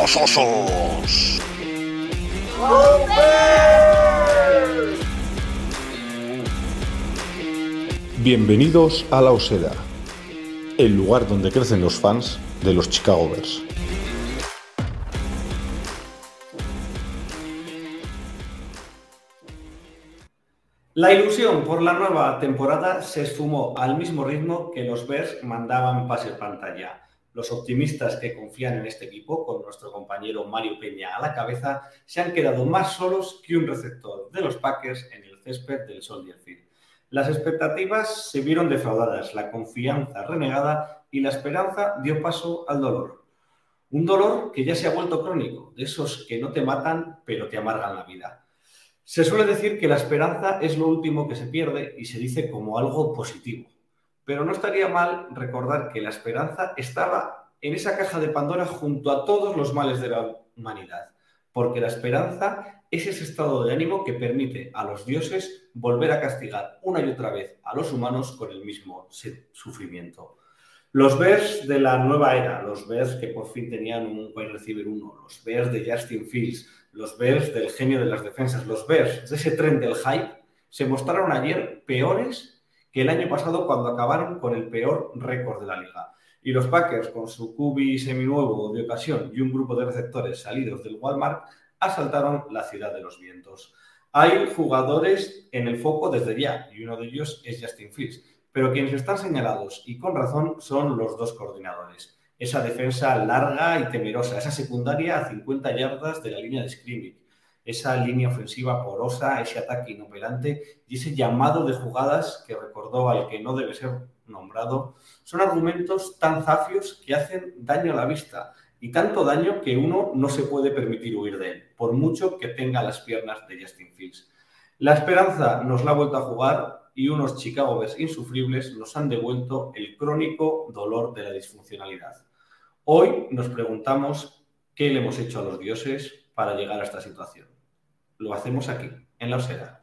¡Vamos, osos! Bienvenidos a La Osera, el lugar donde crecen los fans de los Chicago Bears. La ilusión por la nueva temporada se esfumó al mismo ritmo que los Bears mandaban pase pantalla. Los optimistas que confían en este equipo, con nuestro compañero Mario Peña a la cabeza, se han quedado más solos que un receptor de los Packers en el césped del Soldier Field. Las expectativas se vieron defraudadas, la confianza renegada y la esperanza dio paso al dolor. Un dolor que ya se ha vuelto crónico, de esos que no te matan pero te amargan la vida. Se suele decir que la esperanza es lo último que se pierde y se dice como algo positivo. Pero no estaría mal recordar que la esperanza estaba en esa caja de Pandora junto a todos los males de la humanidad, porque la esperanza es ese estado de ánimo que permite a los dioses volver a castigar una y otra vez a los humanos con el mismo sufrimiento. Los Bears de la nueva era, los Bears que por fin tenían un wide receiver uno, los Bears de Justin Fields, los Bears del genio de las defensas, los Bears de ese tren del hype, se mostraron ayer peores que el año pasado cuando acabaron con el peor récord de la liga. Y los Packers, con su cubi seminuevo de ocasión y un grupo de receptores salidos del Walmart, asaltaron la ciudad de los vientos. Hay jugadores en el foco desde ya, y uno de ellos es Justin Fields, pero quienes están señalados, y con razón, son los dos coordinadores esa defensa larga y temerosa, esa secundaria a 50 yardas de la línea de scrimmage, esa línea ofensiva porosa, ese ataque inoperante y ese llamado de jugadas que recordó al que no debe ser nombrado, son argumentos tan zafios que hacen daño a la vista y tanto daño que uno no se puede permitir huir de él, por mucho que tenga las piernas de Justin Fields. La esperanza nos la ha vuelto a jugar y unos Chicago insufribles nos han devuelto el crónico dolor de la disfuncionalidad. Hoy nos preguntamos qué le hemos hecho a los dioses para llegar a esta situación. Lo hacemos aquí, en la osera.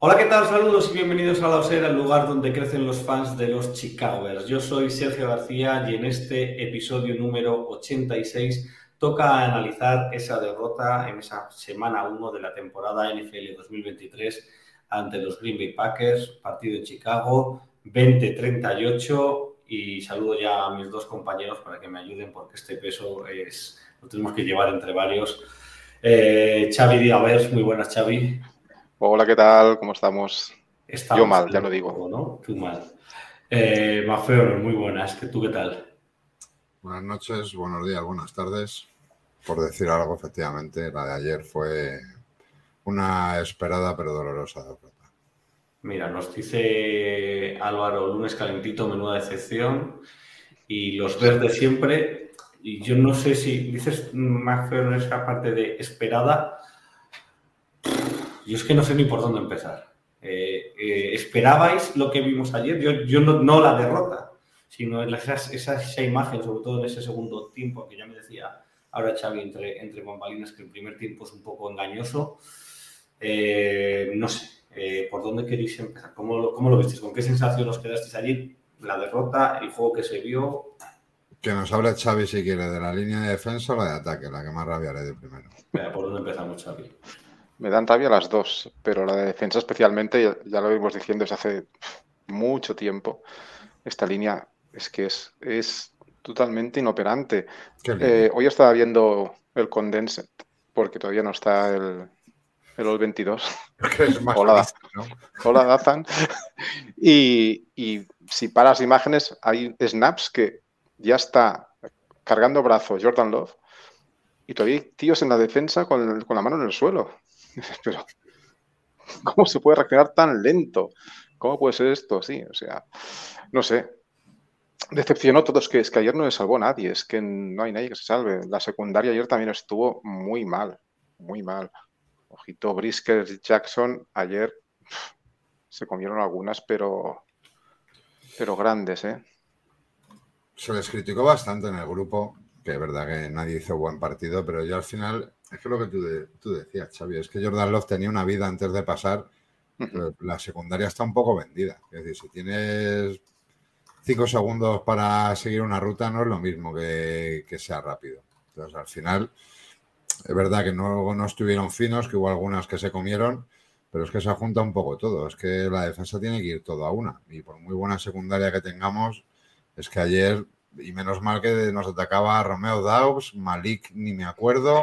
Hola, ¿qué tal? Saludos y bienvenidos a La Osera, el lugar donde crecen los fans de los Chicagoers. Yo soy Sergio García y en este episodio número 86 toca analizar esa derrota en esa semana 1 de la temporada NFL 2023 ante los Green Bay Packers, partido en Chicago, 20-38 y saludo ya a mis dos compañeros para que me ayuden porque este peso es, lo tenemos que llevar entre varios. Eh, Xavi Díaz, muy buenas Xavi. Hola, ¿qué tal? ¿Cómo estamos? Yo mal, ya lo digo. ¿no? Tú mal. Eh, Mafeo, muy buenas. ¿Tú qué tal? Buenas noches, buenos días, buenas tardes. Por decir algo, efectivamente, la de ayer fue una esperada pero dolorosa derrota. Mira, nos dice Álvaro, lunes calentito, menuda decepción. Y los verdes siempre, y yo no sé si dices más feo en esa parte de esperada, yo es que no sé ni por dónde empezar. Eh, eh, ¿Esperabais lo que vimos ayer? Yo, yo no la derrota sino esa, esa, imagen, sobre todo en ese segundo tiempo, que ya me decía ahora Xavi entre, entre bambalinas, que el primer tiempo es un poco engañoso. Eh, no sé, eh, ¿por dónde queréis empezar? ¿Cómo lo, ¿Cómo lo visteis? ¿Con qué sensación os quedasteis allí? La derrota, el juego que se vio. Que nos hable Xavi si quiere, de la línea de defensa o la de ataque, la que más rabia le de primero. ¿Por dónde empezamos, Xavi? Me dan rabia las dos, pero la de defensa especialmente, ya, ya lo vimos diciendo desde hace mucho tiempo, esta línea es que es, totalmente inoperante. Eh, hoy estaba viendo el Condensed, porque todavía no está el, el All 22. hola, hola, Dazan. y, y si paras imágenes, hay snaps que ya está cargando brazos Jordan Love y todavía hay tíos en la defensa con, con, la mano en el suelo. Pero, ¿cómo se puede reaccionar tan lento? ¿Cómo puede ser esto? Sí, o sea, no sé decepcionó todos, que es que ayer no le salvó nadie, es que no hay nadie que se salve. La secundaria ayer también estuvo muy mal, muy mal. Ojito, Brisker y Jackson ayer se comieron algunas, pero, pero grandes, ¿eh? Se les criticó bastante en el grupo que es verdad que nadie hizo buen partido, pero yo al final, es que lo que tú, decías, Xavi, es que Jordan Love tenía una vida antes de pasar, la secundaria está un poco vendida. Es decir, si tienes cinco segundos para seguir una ruta, no es lo mismo que, que sea rápido. Entonces, al final, es verdad que no, no estuvieron finos, que hubo algunas que se comieron, pero es que se junta un poco todo. Es que la defensa tiene que ir todo a una. Y por muy buena secundaria que tengamos, es que ayer, y menos mal que nos atacaba Romeo Daubs, Malik, ni me acuerdo.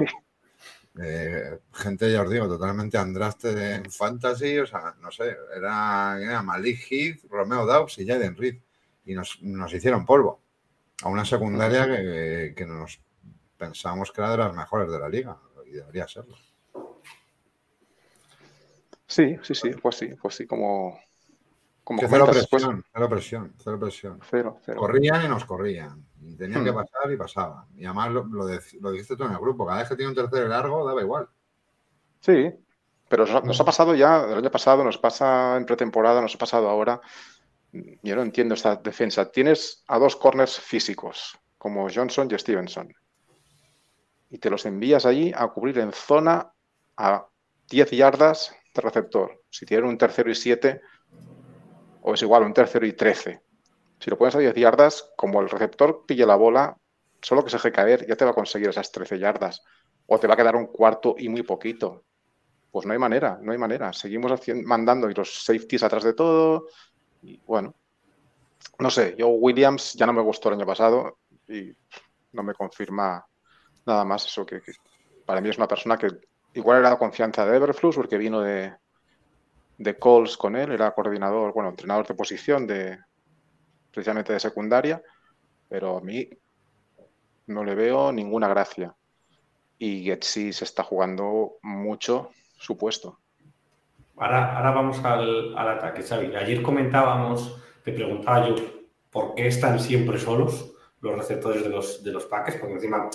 Eh, gente, ya os digo, totalmente andraste en fantasy, o sea, no sé, era, Malik Heath, Romeo Daubs y Jaden Reed. Y nos, hicieron polvo. A una secundaria que, que nos pensamos que era de las mejores de la liga y debería serlo. Sí, sí, sí, pues sí, pues sí, como. como cero, presión, pues cero presión, cero presión, cero Corrían y nos corrían. Y tenían que hmm. pasar y pasaban. Y además lo, lo, dijiste tú en el grupo, cada vez que tiene un tercer largo, daba igual. Sí, pero nos ha pasado ya el año pasado, nos pasa en pretemporada, nos ha pasado ahora. Yo no entiendo esta defensa. Tienes a dos corners físicos, como Johnson y Stevenson. Y te los envías allí a cubrir en zona a 10 yardas de receptor. Si tiene un tercero y siete, o es igual, un tercero y trece. Si lo pones a 10 yardas, como el receptor pille la bola, solo que se deje caer, ya te va a conseguir esas 13 yardas. O te va a quedar un cuarto y muy poquito. Pues no hay manera, no hay manera. Seguimos mandando y los safeties atrás de todo. Y bueno, no sé, yo Williams ya no me gustó el año pasado y no me confirma nada más eso que para mí es una persona que igual era la confianza de Everflux porque vino de, de Calls con él, era coordinador, bueno, entrenador de posición de precisamente de secundaria, pero a mí no le veo ninguna gracia. Y Getsi se está jugando mucho su puesto. Ahora, ahora vamos al, ataque, Xavi. Ayer comentábamos, te preguntaba yo, ¿por qué están siempre solos los receptores de los, de los paques? Porque encima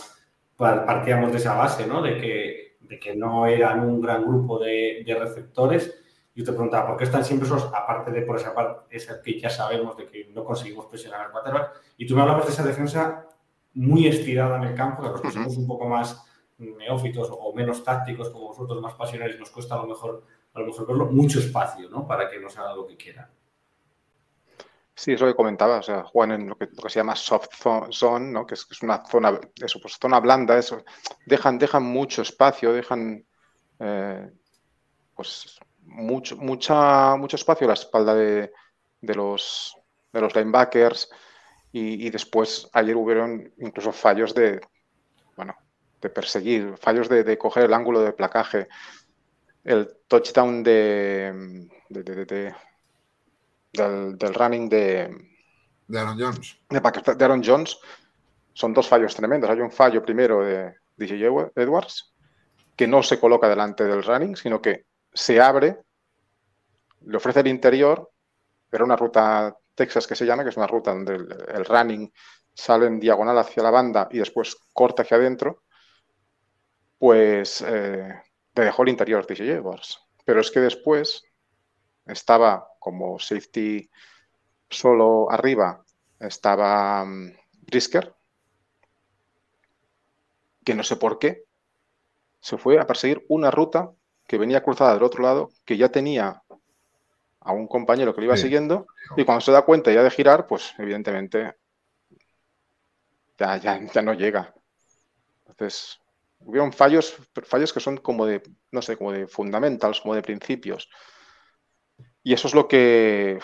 partíamos de esa base, ¿no? De que de que no eran un gran grupo de, receptores. Yo te preguntaba, ¿por qué están siempre esos, aparte de por esa parte, esa que ya sabemos de que no conseguimos presionar al quarterback? Y tú me hablabas de esa defensa muy estirada en el campo, que los que somos un poco más neófitos o menos tácticos, como vosotros, más pasionales, nos cuesta a lo mejor, a lo mejor verlo, mucho espacio, ¿no? Para que nos haga lo que quieran. Sí, es lo que comentaba, o sea, juegan en lo que, se llama soft zone, ¿no? que, es, una zona, eso, pues zona blanda, eso, dejan, dejan mucho espacio, dejan eh, pues mucho, mucha, mucho espacio a la espalda de, los, de los linebackers y, después ayer hubieron incluso fallos de, bueno, de perseguir, fallos de, coger el ángulo de placaje. El touchdown de, de del, running de, de Aaron Jones. De, Aaron Jones son dos fallos tremendos. Hay un fallo primero de DJ Edwards que no se coloca delante del running, sino que se abre, le ofrece el interior, pero una ruta Texas que se llama, que es una ruta donde el, running sale en diagonal hacia la banda y después corta hacia adentro, pues eh, le dejó el interior DJ Edwards. Pero es que después estaba como safety solo arriba, estaba mm, Brisker, que no sé por qué, se fue a perseguir una ruta que venía cruzada del otro lado, que ya tenía a un compañero que lo iba siguiendo, y cuando se da cuenta ya de girar, pues evidentemente ya, ya, ya no llega. Entonces, hubieron fallos, fallos que son como de, no sé, como de fundamentals, como de principios. Y eso es lo que,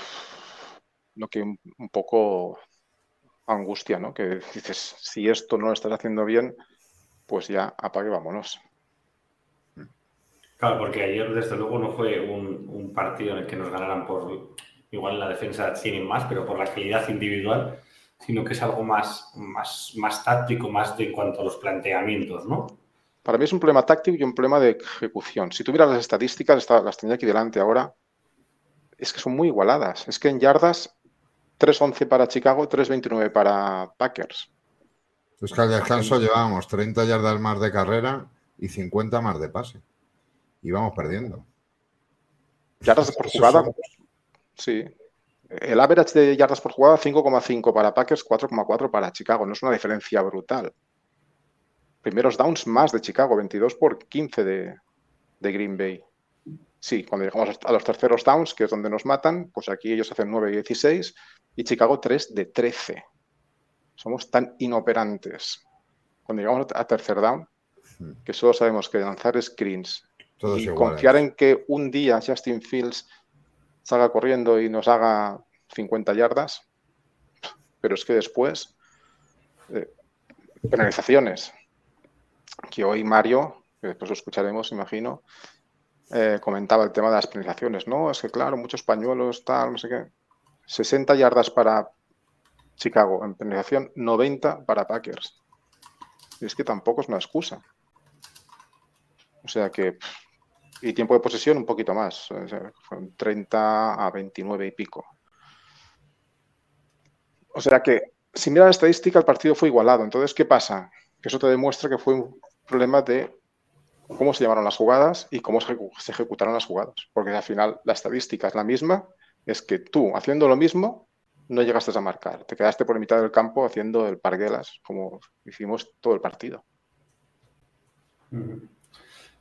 lo que un, poco angustia, ¿no? Que dices, si esto no lo estás haciendo bien, pues ya apague, vámonos. Claro, porque ayer desde luego no fue un, partido en el que nos ganaran por, igual la defensa tienen más, pero por la calidad individual, sino que es algo más, más, más táctico, más de en cuanto a los planteamientos, ¿no? Para mí es un problema táctico y un problema de ejecución. Si tuviera las estadísticas, las tenía aquí delante ahora, es que son muy igualadas. Es que en yardas 3.11 para Chicago, 3.29 para Packers. Es que al descanso llevábamos 30 yardas más de carrera y 50 más de pase. Y vamos perdiendo. Yardas por jugada, sí. El average de yardas por jugada 5,5 para Packers, 4,4 para Chicago. No es una diferencia brutal. primeros downs más de Chicago, 22 por 15 de, de Green Bay. Sí, cuando llegamos a los terceros downs, que es donde nos matan, pues aquí ellos hacen 9 y 16 y Chicago 3 de 13. Somos tan inoperantes. Cuando llegamos a tercer down, hmm. que solo sabemos que lanzar screens y confiar en que un día Justin Fields salga corriendo y nos haga 50 yardas, pero es que después, eh, penalizaciones, que hoy Mario, que después lo escucharemos, imagino, eh, comentaba el tema de las penalizaciones. No, es que claro, muchos pañuelos, tal, no sé qué. 60 yardas para Chicago en penalización, 90 para Packers. Y es que tampoco es una excusa. O sea que. Y tiempo de posesión un poquito más. Son 30 a 29 y pico. O sea que, si mira la estadística, el partido fue igualado. Entonces, ¿qué pasa? Que eso te demuestra que fue un problema de cómo se llamaron las jugadas y cómo se ejecutaron las jugadas. Porque al final la estadística es la misma, es que tú, haciendo lo mismo, no llegaste a marcar. Te quedaste por mitad del campo haciendo el parguelas, como hicimos todo el partido.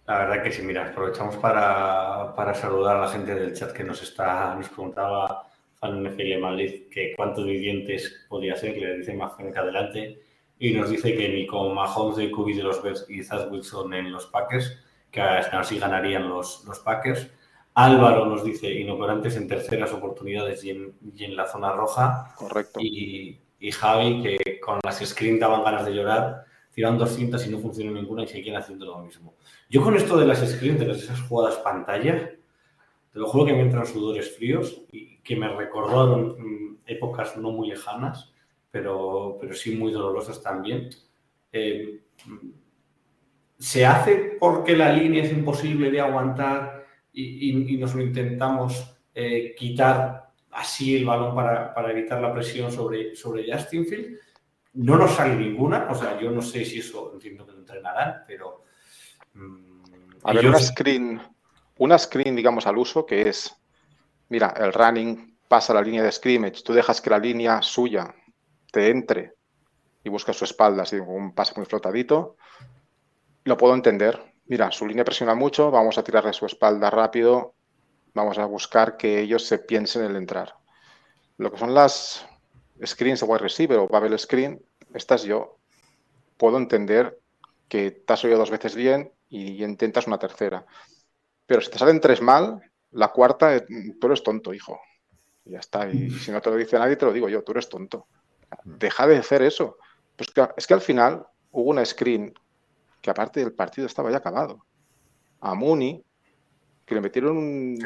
La verdad que sí, mira, aprovechamos para, saludar a la gente del chat que nos está, nos preguntaba Fan NFL Madrid que cuántos dientes podía ser, le dice más que adelante y nos dice que ni con Mahomes de Cubis de los Bears y Zach Wilson en los Packers, que así ganarían los, los Packers. Álvaro nos dice inoperantes en terceras oportunidades y en, la zona roja. Correcto. Y, Javi que con las screen daban ganas de llorar, tiran dos cintas y no funciona ninguna y siguen haciendo lo mismo. Yo con esto de las screens, de esas jugadas pantalla, te lo juro que me entran sudores fríos y que me recordaron mm, épocas no muy lejanas pero, pero sí muy dolorosas también. Eh, ¿Se hace porque la línea es imposible de aguantar y, nos lo intentamos eh, quitar así el balón para, evitar la presión sobre, sobre Justin Field? No nos sale ninguna, o sea, yo no sé si eso entiendo que lo entrenarán, pero... Mm, a ver, una screen, una screen, digamos, al uso, que es, mira, el running pasa la línea de scrimmage, tú dejas que la línea suya te entre y busca su espalda, así un pase muy flotadito, lo puedo entender. Mira, su línea presiona mucho, vamos a tirarle su espalda rápido, vamos a buscar que ellos se piensen en el entrar. Lo que son las screens de wide receiver o Babel screen, estas yo puedo entender que te has oído dos veces bien y intentas una tercera. Pero si te salen tres mal, la cuarta, eh, tú eres tonto, hijo. Y ya está. Y si no te lo dice nadie, te lo digo yo, tú eres tonto. Deja de hacer eso. Pues es que al final hubo una screen que aparte del partido estaba ya acabado. A Mooney, que le metieron un,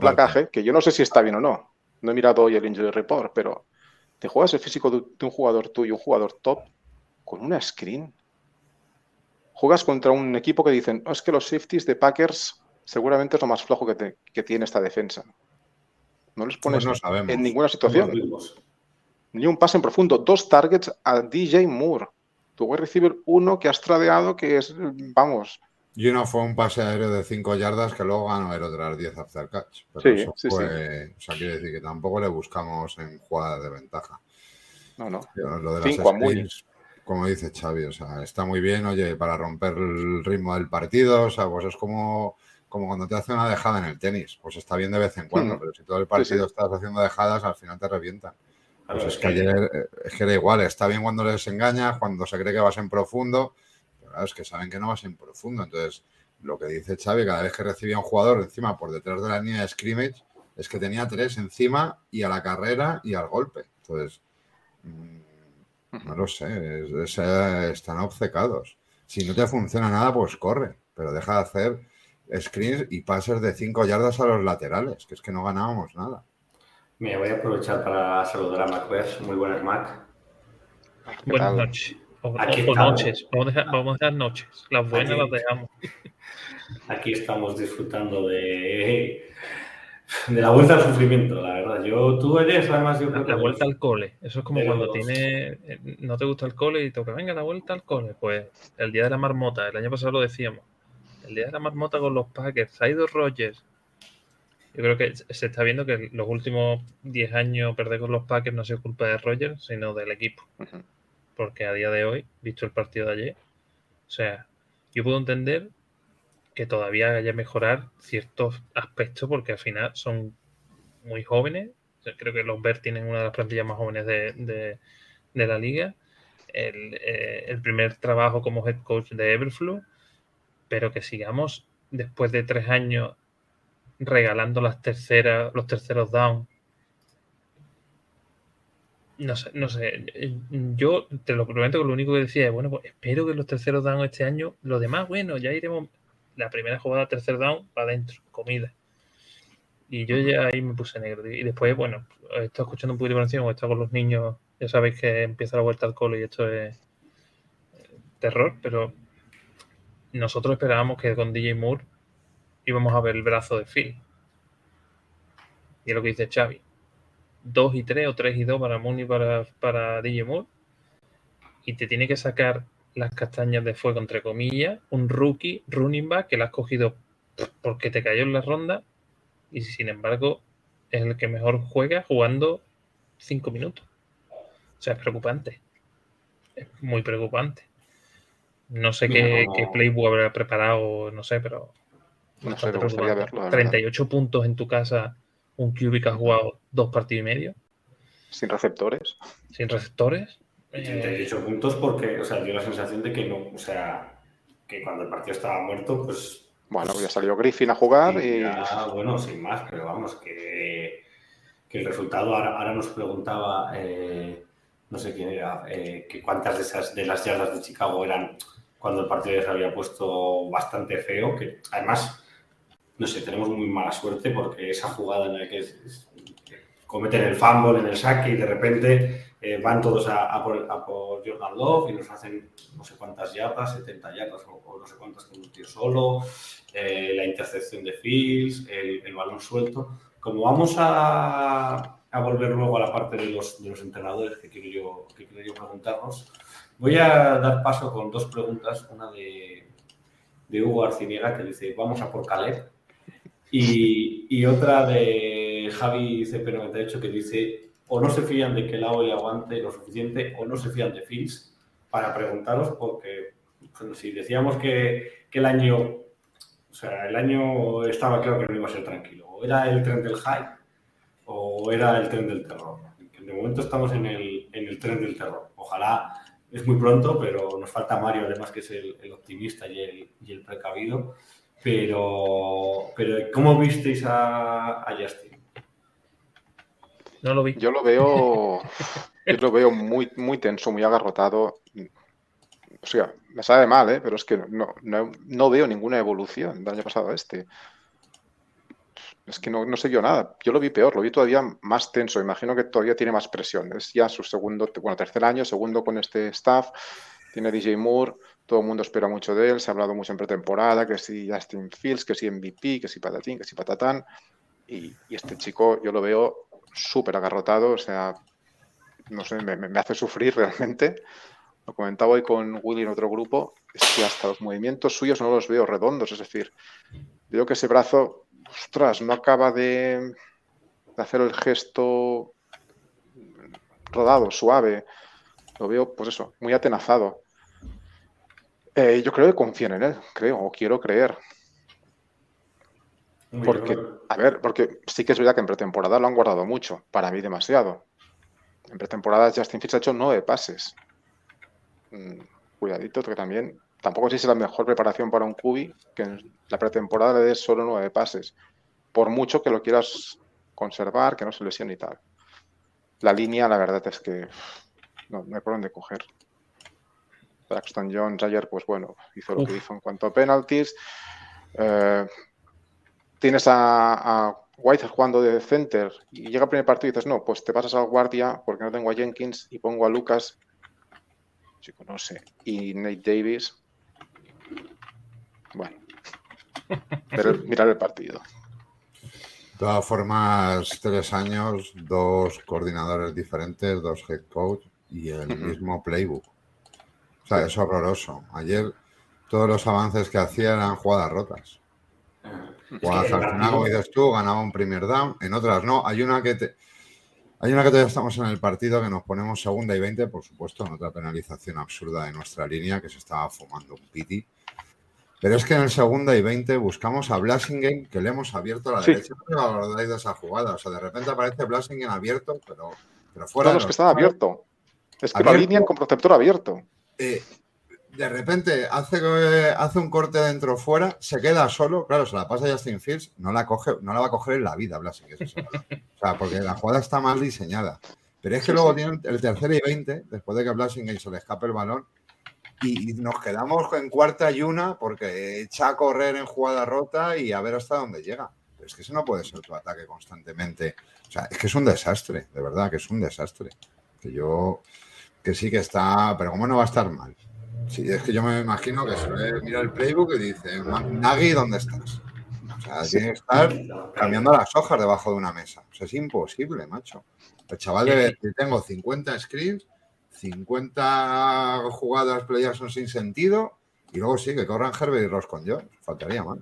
placaje, que yo no sé si está bien o no. No he mirado hoy el injury report, pero te juegas el físico de, un jugador tuyo, un jugador top, con una screen. Juegas contra un equipo que dicen, es que los safeties de Packers seguramente es lo más flojo que, tiene esta defensa. No les pones pues en ninguna situación ni un pase en profundo, dos targets a DJ Moore. Tu wide receiver uno que has tradeado, que es, vamos. Y uno fue un pase aéreo de 5 yardas que luego ganó el otras 10 after catch. sí, sí, O sea, quiere decir que tampoco le buscamos en jugada de ventaja. No, no. Lo de las como dice Xavi, o sea, está muy bien, oye, para romper el ritmo del partido, o sea, pues es como, como cuando te hace una dejada en el tenis, pues está bien de vez en cuando, hmm. pero si todo el partido estás haciendo dejadas, al final te revientan. Pues es, que ayer, eh, es que era igual, está bien cuando les engañas, cuando se cree que vas en profundo, pero es que saben que no vas en profundo. Entonces, lo que dice Xavi, cada vez que recibía un jugador encima por detrás de la línea de scrimmage, es que tenía tres encima y a la carrera y al golpe. Entonces, mm, no lo sé, están obcecados. Si no te funciona nada, pues corre, pero deja de hacer screens y pases de cinco yardas a los laterales, que es que no ganábamos nada. Mira, voy a aprovechar para saludar a MacBeth. Muy buenas, Mac. Buenas noches. O, noches. Vamos a, dejar, vamos a, dejar, noches. Las buenas las dejamos. Aquí estamos disfrutando de, de la vuelta al sufrimiento, la verdad. Yo, tú eres además de la, la vuelta al cole. Eso es como cuando tiene, no te gusta el cole y toca, venga, la vuelta al cole. Pues el día de la marmota, el año pasado lo decíamos. El día de la marmota con los Packers, ha ido Rogers, yo creo que se está viendo que los últimos 10 años perder con los Packers no ha sido culpa de Rogers, sino del equipo. Porque a día de hoy, visto el partido de ayer, sea, yo puedo entender que todavía haya mejorar ciertos aspectos porque al final son muy jóvenes. creo que los Bears tienen una de las plantillas más jóvenes de, la liga. Eh, el, primer trabajo como head coach de Everflow, pero que sigamos después de tres años regalando las terceras, los terceros down. No sé, no sé. Yo te lo prometo que lo único que decía es, bueno, pues espero que los terceros down este año, lo demás, bueno, ya iremos la primera jugada, tercer down, para adentro, comida. Y yo ya ahí me puse negro. Y después, bueno, estado escuchando un poquito de he estado con los niños, ya sabéis que empieza la vuelta al cole y esto es eh, terror, pero nosotros esperábamos que con DJ Moore íbamos a ver el brazo de Phil. Y es lo que dice Xavi. 2 y 3 o 3 y 2 para Moon y para, para DJ Moore. Y te tiene que sacar las castañas de fuego, entre comillas, un rookie running back que lo has cogido porque te cayó en la ronda y sin embargo es el que mejor juega jugando cinco minutos. O sea, es preocupante. Es muy preocupante. No sé qué, playbook habrá preparado, no sé, pero. No sé, 38 puntos en tu casa, un QB que ha jugado dos partidos y medio. Sin receptores. Sin receptores. 38 eh, puntos porque, o sea, dio la sensación de que no, o sea, que cuando el partido estaba muerto, pues... Bueno, ya salió Griffin a jugar y... bueno, sin más, pero vamos, que, que el resultado, ahora, nos preguntaba, eh, no sé quién era, eh, que cuántas de, esas, de las yardas de Chicago eran cuando el partido ya se había puesto bastante feo, que además, no sé, tenemos muy mala suerte porque esa jugada en la que, cometen el fumble en el saque y de repente eh, van todos a, por, Jordan Love y nos hacen no sé cuántas yardas, 70 yardas o, no sé cuántas con un tío solo, eh, la intercepción de Fields, el, balón suelto. Como vamos a, volver luego a la parte de los, de los entrenadores que quiero, yo, que quiero yo preguntarnos, voy a dar paso con dos preguntas, una de, de Hugo Arciniega que dice, vamos a por Caleb, y, y otra de Javi CP98 que dice, o no se fían de que el AO le aguante lo suficiente o no se fían de Fields para preguntaros porque si decíamos que, el año, o sea, el año estaba claro que no iba a ser tranquilo, o era el tren del hype o era el tren del terror. De momento estamos en el, en el tren del terror. Ojalá es muy pronto, pero nos falta Mario, además, que es el, optimista y el, y el, precavido. Pero, pero ¿cómo visteis a, a Justin? No lo vi. Yo lo veo, yo lo veo muy, muy tenso, muy agarrotado. O sea, me sabe mal, ¿eh? pero es que no, no, veo ninguna evolución del año pasado a este. Es que no, no se vio nada. Yo lo vi peor, lo vi todavía más tenso. Imagino que todavía tiene más presión. Es ya su segundo, bueno, tercer año, segundo con este staff. Tiene DJ Moore, todo el mundo espera mucho de él. Se ha hablado mucho en pretemporada, que si Justin Fields, que si MVP, que si patatín, que si patatán. Y, este chico yo lo veo súper agarrotado, o sea, no sé, me, hace sufrir realmente. Lo comentaba hoy con Willy en otro grupo, es que hasta los movimientos suyos no los veo redondos, es decir, veo que ese brazo, ostras, no acaba de, hacer el gesto rodado, suave. Lo veo, pues eso, muy atenazado. Eh, yo creo que confían en él, creo, o quiero creer. Porque, a ver, porque sí que es verdad que en pretemporada lo han guardado mucho, para mí demasiado. En pretemporada Justin Fields ha hecho nueve pases. Mm, cuidadito, que también tampoco sé si es la mejor preparación para un cubi que en la pretemporada le des solo nueve pases. Por mucho que lo quieras conservar, que no se lesione y tal. La línea, la verdad es que no, hay por dónde coger. Braxton Jones ayer, pues bueno, hizo lo que hizo en cuanto a penalties. Eh, tienes a, White jugando de center y llega el primer partido y dices, no, pues te pasas al guardia porque no tengo a Jenkins y pongo a Lucas, chico, no sé, y Nate Davis. Bueno, pero mirar el partido. De todas formas, tres años, dos coordinadores diferentes, dos head coach y el mismo playbook. O sea, es horroroso. Ayer todos los avances que hacían eran jugadas rotas. Cuando al final, como dices tú, ganaba un primer down, en otras no. Hay una que te. Hay una que todavía estamos en el partido que nos ponemos segunda y 20, por supuesto, en otra penalización absurda de nuestra línea que se estaba fumando un piti. Pero es que en el segunda y 20 buscamos a Blasingen que le hemos abierto a la Sí. derecha. No me acordáis de esa jugada. O sea, de repente aparece Blasingen abierto, pero, pero fuera. Todos de los que estaba abierto. Es que la línea con protector abierto. Eh, de repente hace, hace un corte dentro fuera, se queda solo, claro, se la pasa a Justin Fields, no la coge, no la va a coger en la vida, Blasi, que es eso. O sea, porque la jugada está mal diseñada. Pero es que Sí, luego sí. tiene el tercer y 20, después de que Blasingame se le escape el balón, y, nos quedamos en cuarta y una porque echa a correr en jugada rota y a ver hasta dónde llega. Pero es que eso no puede ser tu ataque constantemente. O sea, es que es un desastre, de verdad, que es un desastre. Que yo, que sí que está, pero ¿cómo no va a estar mal? Sí, es que yo me imagino que se ve, mira el playbook y dice, "Ma- Nagy, ¿dónde estás? O sea, tiene que estar cambiando las hojas debajo de una mesa. O sea, es imposible, macho. El chaval debe decir, tengo 50 screens, 50 jugadas playas son sin sentido, y luego sí, que corran Herbert y Ross con yo. Faltaría más.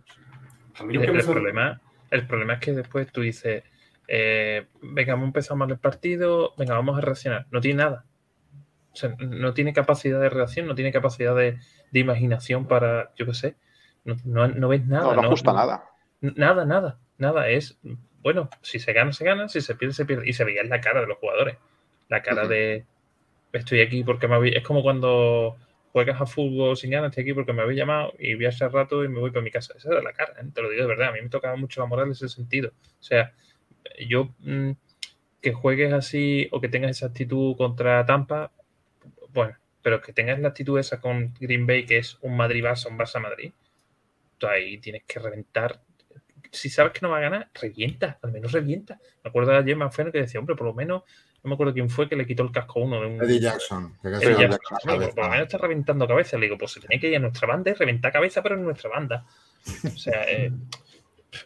A mí lo El, que me el sor- problema, el problema es que después tú dices, eh, venga, hemos empezado mal el partido, venga, vamos a reaccionar. No tiene nada. O sea, no tiene capacidad de reacción, no tiene capacidad de, de imaginación para, yo qué sé, no, no- no ves nada. No, no ajusta nada. Nada, nada, nada. Es, bueno, si se gana, se gana, si se pierde, se pierde. Y se veía en la cara de los jugadores. La cara de, estoy aquí porque me habéis... Es como cuando juegas a fútbol sin ganas, estoy aquí porque me habéis llamado y voy a ese rato y me voy para mi casa. Esa era la cara, ¿eh? te lo digo de verdad. A mí me tocaba mucho la moral en ese sentido. O sea, yo mm, que juegues así o que tengas esa actitud contra Tampa, bueno, pero que tengas la actitud esa con Green Bay, que es un Madrid-Barça, un Barça-Madrid, tú ahí tienes que reventar. Si sabes que no va a ganar, revienta, al menos revienta. Me acuerdo de ayer Manfred que decía, hombre, por lo menos, no me acuerdo quién fue que le quitó el casco a uno de un. Eddie Jackson. que Eddie Jackson. Bueno, por, por lo menos está reventando cabeza. Le digo, pues se tenía que ir a nuestra banda y reventar cabeza, pero en nuestra banda. O sea, eh,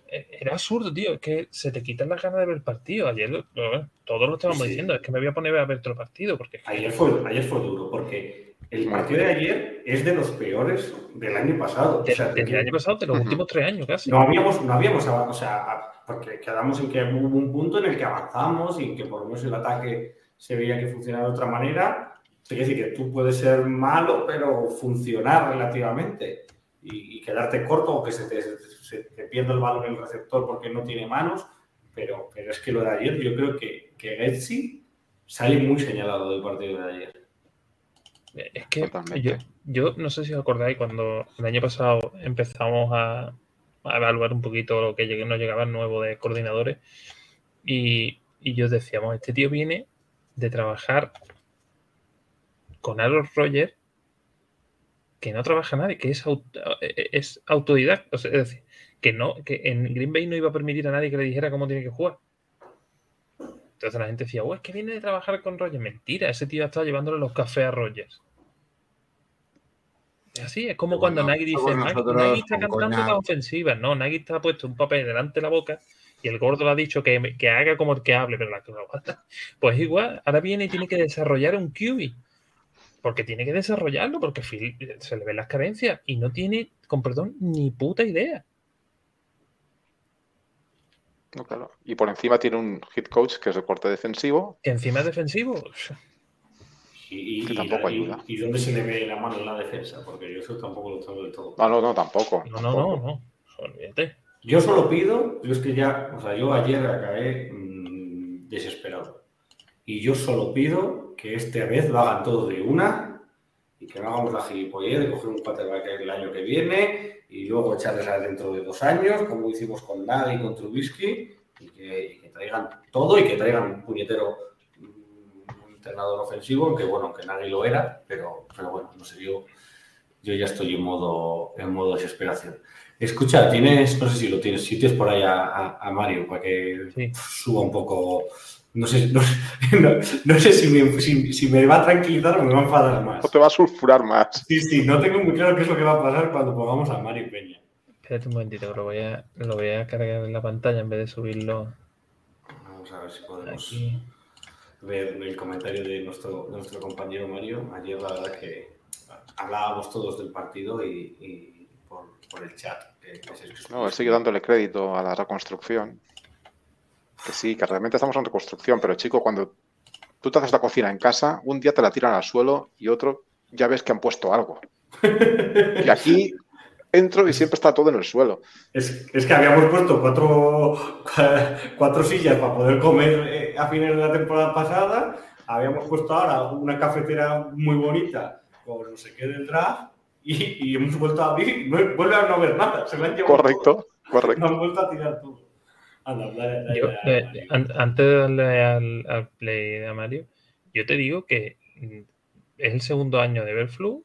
era absurdo, tío. Es que se te quitan las ganas de ver el partido. Ayer lo- lo- todos lo estábamos Sí. diciendo. Es que me voy a poner a ver otro partido. Porque Ayer fue, ayer fue duro, porque el partido de ayer es de los peores del año pasado. O de- sea, desde el año pasado, de los Ujú. últimos tres años casi. No habíamos, no habíamos avanzado, o sea, porque quedamos en que hubo un punto en el que avanzamos y que por lo menos el ataque se veía que funcionaba de otra manera. Es decir, que tú puedes ser malo, pero funcionar relativamente y, y quedarte corto o que se te, se te pierda el balón en el receptor porque no tiene manos. Pero, pero es que lo de ayer, yo creo que, que Getsi sale muy señalado del partido de ayer. Es que yo, yo no sé si os acordáis cuando el año pasado empezamos a, a evaluar un poquito lo que nos llegaba nuevo de coordinadores y, y yo decíamos, este tío viene de trabajar con Aaron Rodgers que no trabaja nadie, que es, aut- es autodidacta, o sea, es decir, que no, que en Green Bay no iba a permitir a nadie que le dijera cómo tiene que jugar. Entonces la gente decía, oh, es que viene de trabajar con Rogers. Mentira, ese tío ha estado llevándole los cafés a Rogers. Es así, es como cuando Nagy dice, Nagy, nosotros Nagy está cantando coña". las ofensivas. No, Nagy está puesto un papel delante de la boca y el gordo le ha dicho que, que haga como el que hable, pero la que no. Pues igual, ahora viene y tiene que desarrollar un QB. Porque tiene que desarrollarlo, porque Phil se le ven las carencias y no tiene, con perdón, ni puta idea. No, claro. Y por encima tiene un hit coach que es de corte defensivo. Que encima es defensivo. Y, y- Que tampoco y- ayuda. y dónde se le ve la mano en la defensa, porque yo eso tampoco lo tengo del todo. No, no, no, tampoco. No, no, no, no. Olvídate. Yo solo pido, yo es que ya, o sea, yo ayer acabé mm, desesperado. Y yo solo pido que esta vez lo hagan todo de una y que no hagamos la gilipollez de coger un quarterback el año que viene y luego echarles dentro de dos años, como hicimos con Nagy y con Trubisky, y que, y que traigan todo y que traigan un puñetero mm, un entrenador ofensivo, aunque bueno, aunque Nagy lo era, pero, pero bueno, no sé, yo, yo ya estoy en modo, en modo desesperación. Escucha, tienes, no sé si lo tienes, si tienes por ahí a, a- a Mario para que Sí. suba un poco. No sé, no, no- no sé si, me, si- si me va a tranquilizar o me va a enfadar más. No te va a sulfurar más. Sí, sí, no tengo muy claro qué es lo que va a pasar cuando pongamos a Mario Peña. Espérate un momentito, que lo voy a, lo voy a cargar en la pantalla en vez de subirlo Vamos a ver si podemos aquí. ver el comentario de nuestro, de nuestro compañero Mario. Ayer, la verdad, que hablábamos todos del partido y, y por, por el chat. se- No, él sigue dándole crédito a la reconstrucción. Que sí, que realmente estamos en reconstrucción, pero chico, cuando tú te haces la cocina en casa, un día te la tiran al suelo y otro ya ves que han puesto algo. Y aquí entro y siempre está todo en el suelo. Es, que habíamos puesto cuatro, cuatro sillas para poder comer eh, a fines de la temporada pasada. Habíamos puesto ahora una cafetera muy bonita con no sé qué del draft y, hemos vuelto a abrir y vuelve a no ver nada. Se han correcto, correcto. Nos han vuelto a tirar todo. Eh, antes de darle al, play de Mario, yo te digo que mm, es el segundo año de Everflu,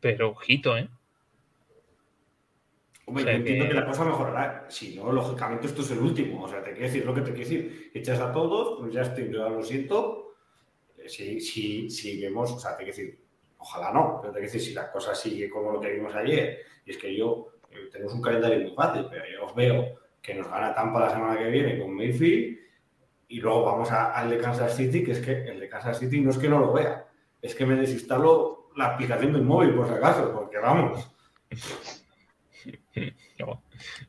pero ojito, ¿eh? Hombre, yo entiendo que... la cosa mejorará. Si no, lógicamente esto es el último. O sea, te quiero decir lo que te quiero decir. Echas a todos, pues ya estoy, yo lo siento. Eh, si, si, si vemos, o sea, te quiero decir, ojalá no, pero te quiero decir, si la cosa sigue como lo que vimos ayer, y es que yo, eh, tenemos un calendario muy fácil, pero yo os veo que nos gana Tampa la semana que viene con Mayfield, y luego vamos al de Kansas City, que es que el de Kansas City no es que no lo vea, es que me desinstalo la aplicación del móvil, por si acaso, porque vamos.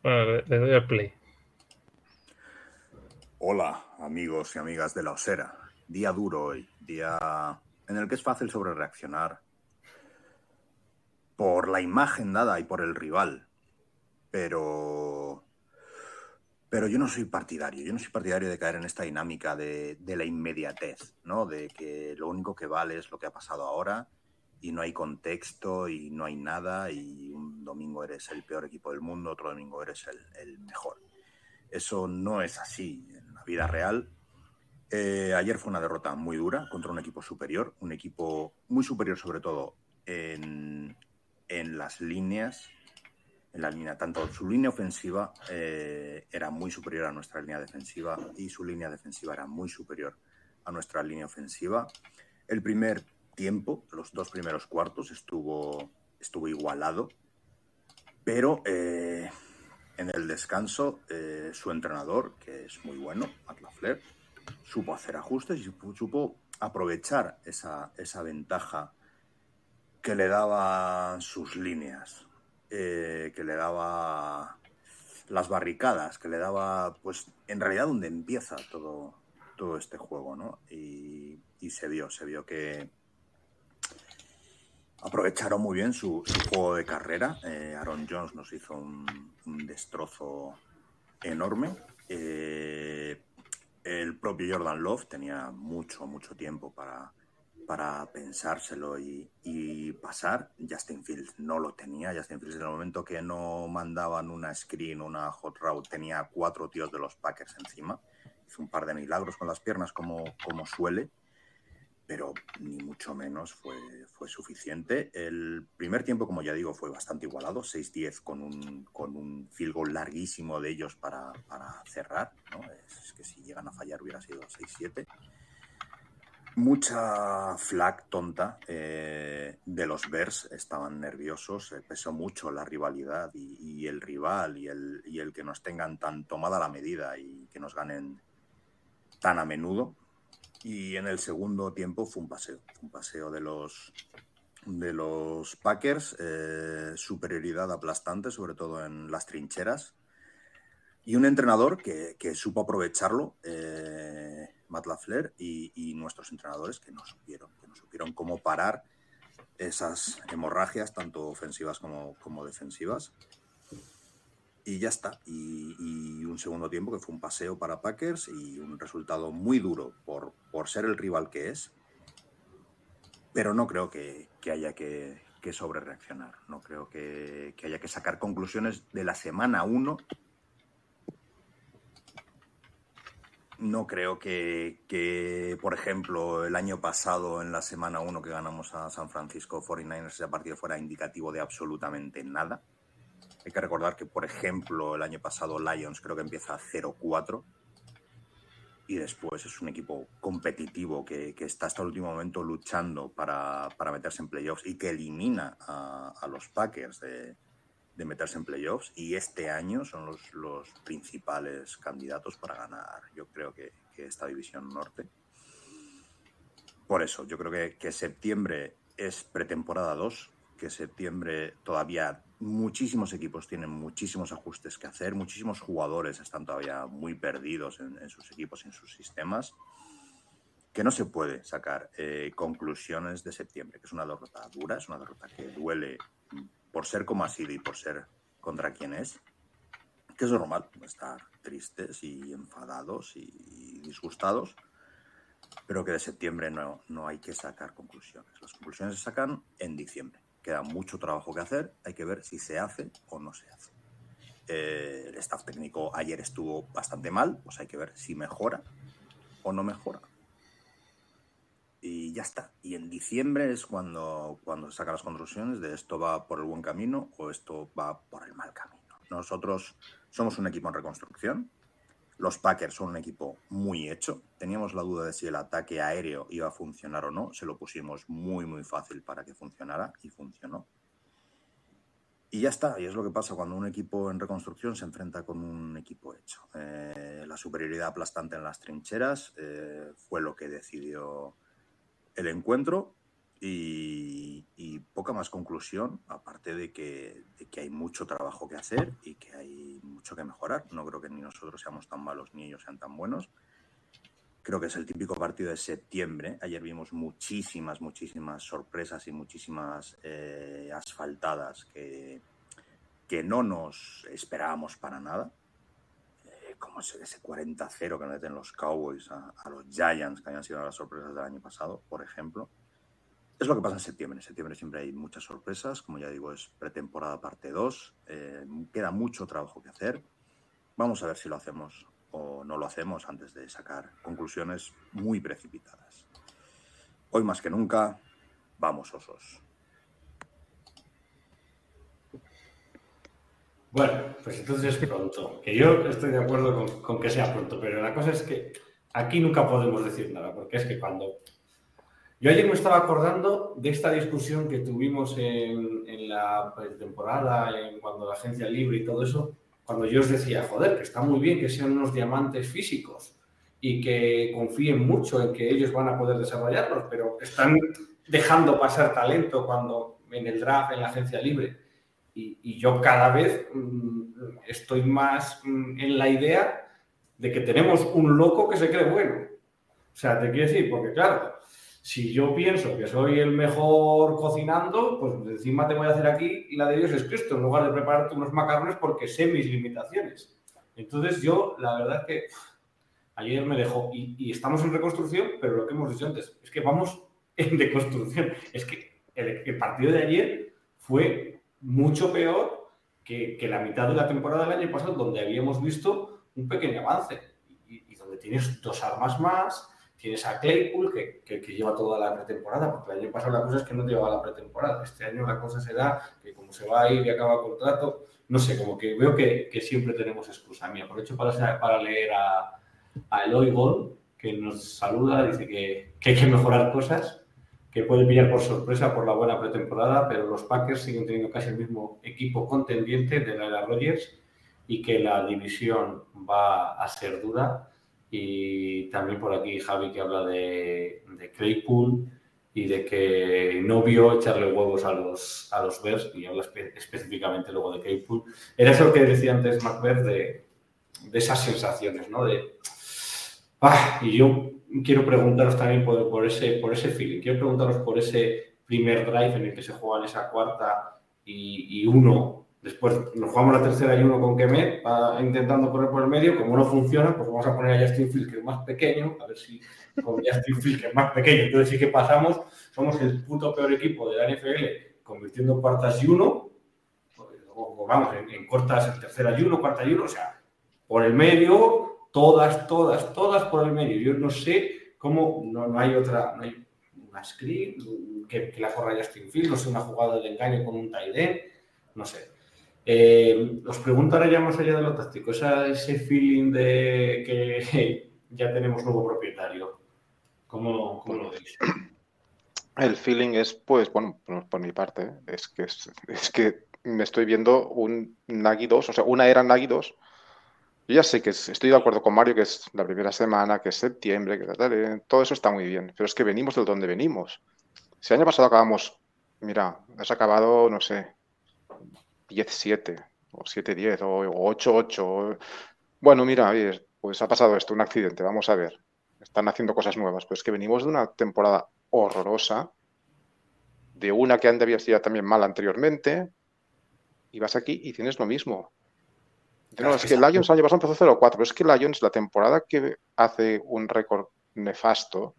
Bueno, le doy al play. Hola, amigos y amigas de la Osera. Día duro hoy, día en el que es fácil sobre reaccionar por la imagen dada y por el rival. Pero. Pero yo no soy partidario, yo no soy partidario de caer en esta dinámica de, la inmediatez, ¿no? De que lo único que vale es lo que ha pasado ahora y no hay contexto y no hay nada y un domingo eres el peor equipo del mundo, otro domingo eres el, mejor. Eso no es así en la vida real. Eh, ayer fue una derrota muy dura contra un equipo superior, un equipo muy superior sobre todo en, las líneas, en la línea, tanto su línea ofensiva eh, era muy superior a nuestra línea defensiva y su línea defensiva era muy superior a nuestra línea ofensiva. El primer tiempo, los dos primeros cuartos, estuvo, estuvo igualado, pero eh, en el descanso eh, su entrenador, que es muy bueno, Matt LaFleur, supo hacer ajustes y supo aprovechar esa, esa ventaja que le daba sus líneas, eh, que le daba las barricadas, que le daba, pues, en realidad donde empieza todo, todo este juego, ¿no? Y, se vio, se vio que, aprovecharon muy bien su, juego de carrera. Eh, Aaron Jones nos hizo un, destrozo enorme. Eh, el propio Jordan Love tenía mucho, mucho tiempo para, para pensárselo y, pasar. Justin Fields no lo tenía. Justin Fields en el momento que no mandaban una screen, una hot route, tenía cuatro tíos de los Packers encima. Hizo un par de milagros con las piernas como, como suele pero ni mucho menos fue, fue suficiente. El primer tiempo, como ya digo, fue bastante igualado, 6-10 con un, con un field larguísimo de ellos para, para cerrar. ¿no? Es, que si llegan a fallar hubiera sido 6-7. Mucha flag tonta eh, de los Bears, estaban nerviosos, eh, pesó mucho la rivalidad y, el rival y el, y el que nos tengan tan tomada la medida y que nos ganen tan a menudo. Y en el segundo tiempo fue un paseo, un paseo de los, de los Packers, eh, superioridad aplastante, sobre todo en las trincheras, y un entrenador que, supo aprovecharlo, eh, Matt LaFleur, y, nuestros entrenadores que no supieron, que no supieron cómo parar esas hemorragias, tanto ofensivas como, defensivas y ya está. Y, un segundo tiempo que fue un paseo para Packers y un resultado muy duro por, por ser el rival que es. Pero no creo que, haya que, que sobre reaccionar. No creo que, haya que sacar conclusiones de la semana 1. No creo que, que, por ejemplo, el año pasado, en la semana 1 que ganamos a San Francisco 49ers, ese partido fuera indicativo de absolutamente nada. Hay que recordar que, por ejemplo, el año pasado Lions creo que empieza 0-4 y después es un equipo competitivo que, está hasta el último momento luchando para, meterse en playoffs y que elimina a, los Packers de, meterse en playoffs y este año son los, principales candidatos para ganar, yo creo que, esta división norte. Por eso, yo creo que, que septiembre es pretemporada 2 que septiembre todavía muchísimos equipos tienen muchísimos ajustes que hacer, muchísimos jugadores están todavía muy perdidos en, sus equipos, en sus sistemas, que no se puede sacar eh, conclusiones de septiembre, que es una derrota dura, es una derrota que duele por ser como ha sido y por ser contra quien es, que es normal estar tristes y enfadados y disgustados, pero que de septiembre no, no hay que sacar conclusiones. Las conclusiones se sacan en diciembre. Queda mucho trabajo que hacer, hay que ver si se hace o no se hace. Eh, el staff técnico ayer estuvo bastante mal, pues hay que ver si mejora o no mejora. Y ya está. Y en diciembre es cuando, cuando se sacan las conclusiones de esto va por el buen camino o esto va por el mal camino. Nosotros somos un equipo en reconstrucción, los Packers son un equipo muy hecho. Teníamos la duda de si el ataque aéreo iba a funcionar o no. Se lo pusimos muy, muy fácil para que funcionara y funcionó. Y ya está, y es lo que pasa cuando un equipo en reconstrucción se enfrenta con un equipo hecho. Eh, la superioridad aplastante en las trincheras eh, fue lo que decidió el encuentro y, poca más conclusión, aparte de que, hay mucho trabajo que hacer y que hay mucho que mejorar. No creo que ni nosotros seamos tan malos ni ellos sean tan buenos. Creo que es el típico partido de septiembre. Ayer vimos muchísimas, muchísimas sorpresas y muchísimas eh, asfaltadas que, que no nos esperábamos para nada. Eh, como ese, ese 40-0 que meten los Cowboys a, a los Giants, que habían sido las sorpresas del año pasado, por ejemplo es lo que pasa en septiembre. En septiembre siempre hay muchas sorpresas. Como ya digo, es pretemporada parte 2. Eh, queda mucho trabajo que hacer. Vamos a ver si lo hacemos o no lo hacemos antes de sacar conclusiones muy precipitadas. Hoy más que nunca, vamos osos. Bueno, pues entonces es pronto. Que yo estoy de acuerdo con, con que sea pronto, pero la cosa es que aquí nunca podemos decir nada, porque es que cuando yo ayer me estaba acordando de esta discusión que tuvimos en, la temporada, en cuando la agencia libre y todo eso, cuando yo os decía, joder, que está muy bien que sean unos diamantes físicos y que confíen mucho en que ellos van a poder desarrollarlos, pero están dejando pasar talento cuando en el draft, en la agencia libre. Y, yo cada vez mm, estoy más mm, en la idea de que tenemos un loco que se cree bueno. O sea, te quiero decir, porque claro, si yo pienso que soy el mejor cocinando, pues encima te voy a hacer aquí la de Dios es Cristo, en lugar de prepararte unos macarrones porque sé mis limitaciones. Entonces yo, la verdad es que ayer me dejó, y, estamos en reconstrucción, pero lo que hemos dicho antes, es que vamos en deconstrucción. Es que el, partido de ayer fue mucho peor que, la mitad de la temporada del año pasado, donde habíamos visto un pequeño avance y donde tienes dos armas más Tienes a Claypool, que, lleva toda la pretemporada, porque el año pasado la cosa es que no llevaba la pretemporada. Este año la cosa será que como se va a ir y acaba contrato, no sé, como que veo que, siempre tenemos excusa. Mí aprovecho para, para leer a, a Eloy Gol, que nos saluda, dice que hay que mejorar cosas, que puede pillar por sorpresa por la buena pretemporada, pero los Packers siguen teniendo casi el mismo equipo contendiente de la era Rodgers y que la división va a ser dura y también por aquí Javi que habla de, de Claypool y de que no vio echarle huevos a los, a los Bears y habla específicamente luego de Claypool. Era eso que decía antes McBeth de, de esas sensaciones, ¿no? De, ah, y yo quiero preguntaros también por, por, ese, por ese feeling, quiero preguntaros por ese primer drive en el que se juega en esa cuarta y, y uno. Después nos jugamos la tercera y uno con Kemet, intentando correr por el medio. Como no funciona, pues vamos a poner a Justin Field, que es más pequeño, a ver si con Justin Field, que es más pequeño, entonces sí que pasamos. Somos el puto peor equipo de la NFL, convirtiendo cuartas y uno, o, vamos, en, cortas, en tercera y uno, cuarta y uno, o sea, por el medio, todas, todas, todas por el medio. Yo no sé cómo no, hay otra, no hay una screen que, la corra Justin Field, no sé, una jugada de engaño con un tight no sé eh, os pregunto ahora ya más allá de lo táctico, ese feeling de que ya tenemos nuevo propietario. ¿Cómo, lo veis? El feeling es, pues, bueno, por, mi parte, es que, es, que me estoy viendo un Nagi 2, o sea, una era Nagi 2. Yo ya sé que estoy de acuerdo con Mario que es la primera semana, que es septiembre, que tal, todo eso está muy bien, pero es que venimos del donde venimos. Si el año pasado acabamos mira, has acabado, no sé, 10-7 o 7-10 o 8-8. Bueno, mira, pues ha pasado esto, un accidente, vamos a ver. Están haciendo cosas nuevas, pero es que venimos de una temporada horrorosa, de una que había sido también mal anteriormente, y vas aquí y tienes lo mismo. No, es que Lions año pasado empezó 0-4, pero es que Lions, la temporada que hace un récord nefasto,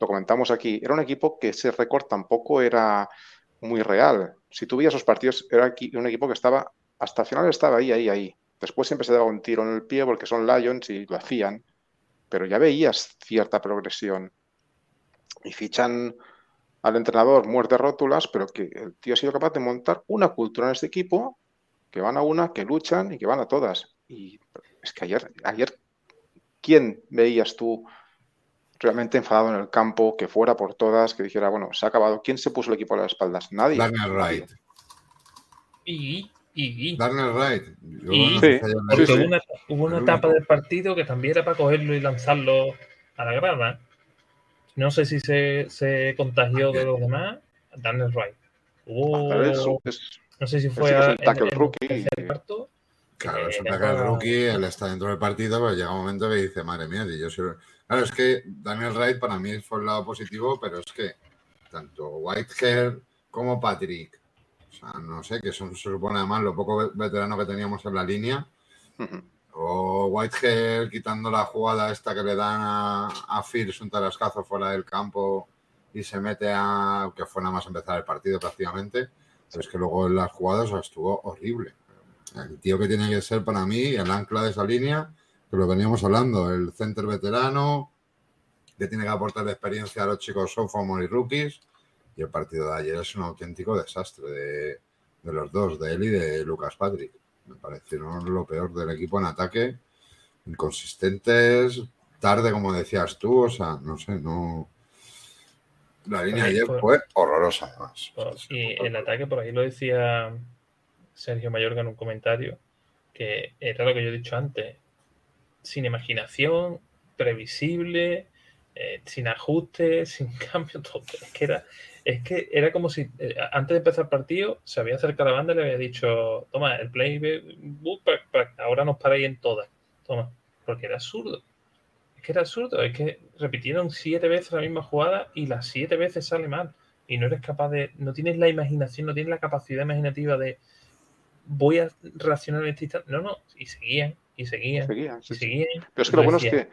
lo comentamos aquí, era un equipo que ese récord tampoco era muy real. Si tú veías esos partidos, era un equipo que estaba, hasta el final estaba ahí, ahí, ahí. Después siempre se daba un tiro en el pie porque son Lions y lo hacían, pero ya veías cierta progresión. Y fichan al entrenador muerte rótulas, pero que el tío ha sido capaz de montar una cultura en este equipo que van a una, que luchan y que van a todas. Y es que ayer, ayer ¿quién veías tú realmente enfadado en el campo, que fuera por todas, que dijera, bueno, se ha acabado? ¿Quién se puso el equipo a las espaldas? Nadie. Daniel Wright. Y, y, Daniel Wright. Y, hubo una, hubo una etapa del partido que también era para cogerlo y lanzarlo a la grada. No sé si se, se contagió de los demás. Daniel Wright. Hubo, no sé si fue el tackle rookie. Claro, es un tackle rookie, él está dentro del partido, pero llega un momento que dice, madre mía, yo soy... Claro, es que Daniel Wright para mí fue el lado positivo, pero es que tanto Whitehair como Patrick, o sea, no sé, que son, se supone además lo poco veterano que teníamos en la línea, o Whitehair quitando la jugada esta que le dan a, a Fierce un tarascazo fuera del campo y se mete a, que fue nada más empezar el partido prácticamente, es que luego en las jugadas estuvo horrible. El tío que tiene que ser para mí el ancla de esa línea, que lo veníamos hablando, el center veterano, que tiene que aportar experiencia a los chicos sophomore y rookies. Y el partido de ayer es un auténtico desastre de, los dos, de él y de Lucas Patrick. Me parecieron lo peor del equipo en ataque, inconsistentes, tarde, como decías tú, o sea, no sé, no. La línea ayer fue horrorosa, además. Y el ataque, por ahí lo decía Sergio Mayorga en un comentario, que era lo que yo he dicho antes, sin imaginación, previsible, eh, sin ajustes, sin cambio, todo. Es que era, es que era como si eh, antes de empezar el partido se había acercado a la banda y le había dicho, toma, el playbook, ahora nos paráis en todas. Toma, porque era absurdo. Que era absurdo, es que repitieron siete veces la misma jugada y las siete veces sale mal. Y no eres capaz de, no tienes la imaginación, no tienes la capacidad imaginativa de, voy a reaccionar en este instante. No, no, y seguían, y seguían, seguían, y seguían. Pero es que lo bueno es que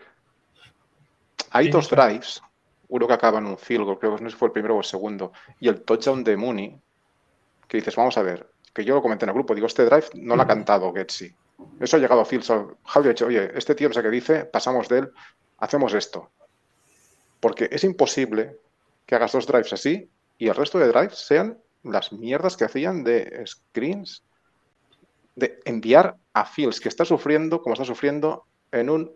hay dos drives, uno que acaba en un field goal, creo que no sé si fue el primero o el segundo, y el touchdown de Mooney, que dices, vamos a ver, que yo lo comenté en el grupo, digo, este drive no lo ha cantado Getsy. Eso ha llegado a Fields. Javi ha dicho, oye, este tío no sé qué dice, pasamos de él, hacemos esto. Porque es imposible que hagas dos drives así y el resto de drives sean las mierdas que hacían de screens de enviar a Fields, que está sufriendo como está sufriendo en un